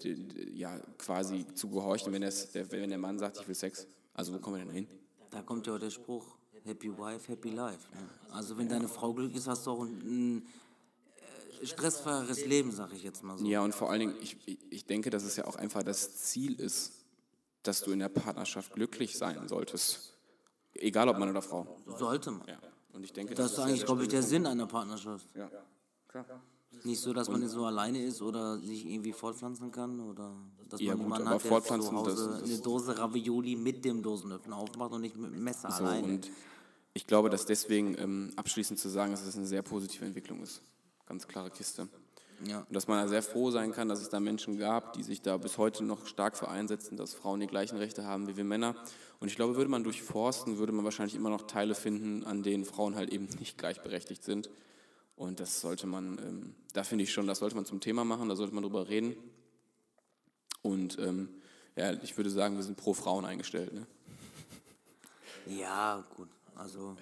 ja quasi zu gehorchen, wenn, der, wenn der Mann sagt, ich will Sex. Also wo kommen wir denn hin? Da kommt ja auch der Spruch, Happy Wife, Happy Life. Ne? Also wenn deine Frau glücklich ist, hast du auch ein, ein äh, stressfreieres Leben, sag ich jetzt mal so. Ja, und vor allen Dingen, ich- ich denke, dass es ja auch einfach das Ziel ist, dass du in der Partnerschaft glücklich sein solltest. Egal ob Mann oder Frau. Sollte man. Ja. Und ich denke, Das ist sehr, eigentlich, glaube ich, der. Sinn einer Partnerschaft. Ja, klar. Nicht so, dass man jetzt so alleine ist oder sich irgendwie fortpflanzen kann oder dass Ja, man gut, jemanden hat, der zu Hause das- das- eine Dose Ravioli mit dem Dosenöffner aufmacht und nicht mit dem Messer So, alleine. und ich glaube, dass deswegen ähm, abschließend zu sagen, dass es eine sehr positive Entwicklung ist. Ganz klare Kiste. Ja. Und dass man da sehr froh sein kann, dass es da Menschen gab, die sich da bis heute noch stark für einsetzen, dass Frauen die gleichen Rechte haben wie wir Männer. Und ich glaube, würde man durchforsten, würde man wahrscheinlich immer noch Teile finden, an denen Frauen halt eben nicht gleichberechtigt sind. Und das sollte man, ähm, da finde ich schon, das sollte man zum Thema machen, da sollte man drüber reden. Und ähm, ja, ich würde sagen, wir sind pro Frauen eingestellt. Ne? Ja, gut. Also,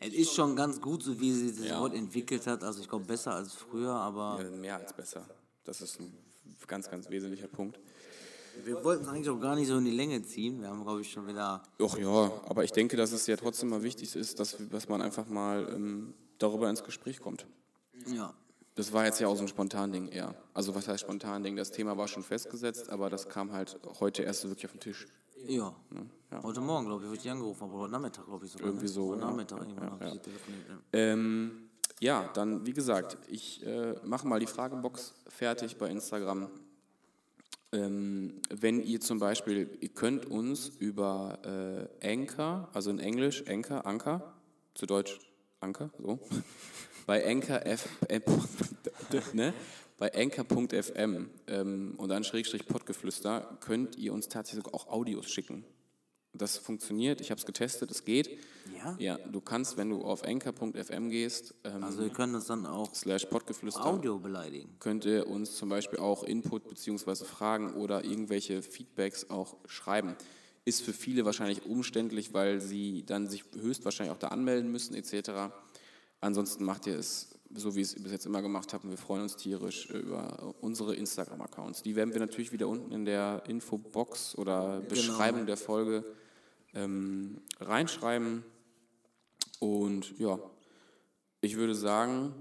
es ist schon ganz gut, so wie sie sich Ja. heute entwickelt hat. Also, ich glaube, besser als früher, aber Ja, mehr als besser. Das ist ein ganz, ganz wesentlicher Punkt. wir wollten es eigentlich auch gar nicht so in die Länge ziehen. Wir haben, glaube ich, schon wieder. Ach ja, aber ich denke, dass es ja trotzdem mal wichtig ist, dass, dass man einfach mal ähm, darüber ins Gespräch kommt. Ja. Das war jetzt ja auch so ein Spontan-Ding eher. Also was heißt Spontan-Ding? Das Thema war schon festgesetzt, aber das kam halt heute erst so wirklich auf den Tisch. Ja. Heute Morgen, glaube ich, habe ich angerufen, aber heute Nachmittag, glaube ich sogar. Irgendwie ne? so, Heute ja. Nachmittag, Ja, irgendwann ja, habe ich ja. telefoniert. Ja. Ähm, ja, dann wie gesagt, ich äh, mache mal die Fragebox fertig bei Instagram. Ähm, wenn ihr zum Beispiel, ihr könnt uns über äh, Anchor, also in Englisch Anchor, Anchor, zu Deutsch Anchor, so, bei Anchor F, äh, ne? Bei Anchor.fm ähm, und dann Schrägstrich Pottgeflüster könnt ihr uns tatsächlich auch Audios schicken. Das funktioniert, ich habe es getestet, es geht. Ja? Ja, du kannst, wenn du auf anchor.fm gehst, ähm, Also, wir können uns dann auch slash Pottgeflüster, Audio beleidigen. könnt ihr uns zum Beispiel auch Input bzw. Fragen oder irgendwelche Feedbacks auch schreiben. Ist für viele wahrscheinlich umständlich, weil sie dann sich höchstwahrscheinlich auch da anmelden müssen etc. Ansonsten macht ihr es so, wie ich es bis jetzt immer gemacht habe. und Wir freuen uns tierisch über unsere Instagram-Accounts. Die werden wir natürlich wieder unten in der Infobox oder Beschreibung der Folge ähm, reinschreiben. Und ja, ich würde sagen,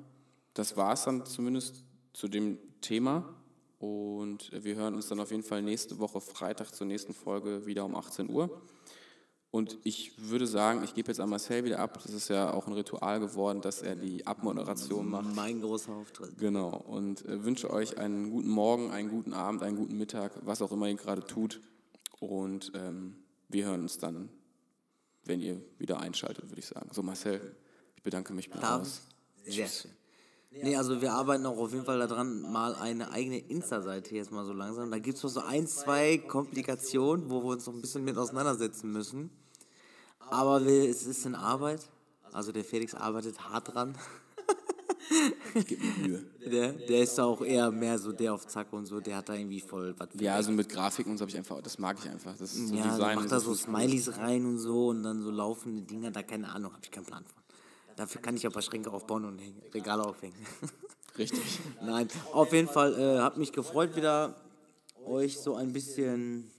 das war es dann zumindest zu dem Thema. Und wir hören uns dann auf jeden Fall nächste Woche Freitag zur nächsten Folge wieder um 18 Uhr. Und ich würde sagen, ich gebe jetzt an Marcel wieder ab. Das ist ja auch ein Ritual geworden, dass er die Abmoderation macht. Mein großer Auftritt. Genau. Und äh, wünsche euch einen guten Morgen, einen guten Abend, einen guten Mittag, was auch immer ihr gerade tut. Und ähm, wir hören uns dann, wenn ihr wieder einschaltet, würde ich sagen. So, Marcel, ich bedanke mich. Darf raus. Sehr schön. Nee, also wir arbeiten auch auf jeden Fall daran, mal eine eigene Insta-Seite jetzt mal so langsam. Da gibt es noch so ein, zwei Komplikationen, wo wir uns noch ein bisschen mit auseinandersetzen müssen. Aber es ist in Arbeit. Also der Felix arbeitet hart dran. Gib mir Mühe. Der, der ist auch eher mehr so der auf Zack und so. Der hat da irgendwie voll was Ja, also mit Grafiken und so habe ich einfach, das mag ich einfach. Das ist so Ja, Design. macht da so Smileys rein und so und dann so laufende Dinger, da keine Ahnung, habe ich keinen Plan von. Dafür kann ich aber Schränke aufbauen und hängen, Regale aufhängen. Richtig. Nein, auf jeden Fall äh, hat mich gefreut, wieder euch so ein bisschen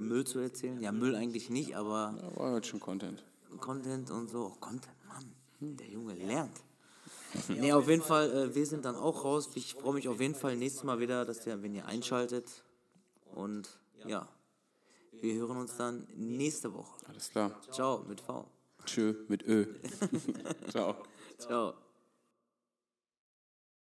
Müll zu erzählen. Ja, Müll eigentlich nicht, aber War heute schon Content. Content und so. Oh, Content, Mann, der Junge lernt. Nee, auf jeden Fall, äh, wir sind dann auch raus. Ich freue mich auf jeden Fall nächstes Mal wieder, dass ihr, wenn ihr einschaltet. Und ja, wir hören uns dann nächste Woche. Alles klar. Ciao mit V. Tschö mit Ö. Ciao. Ciao.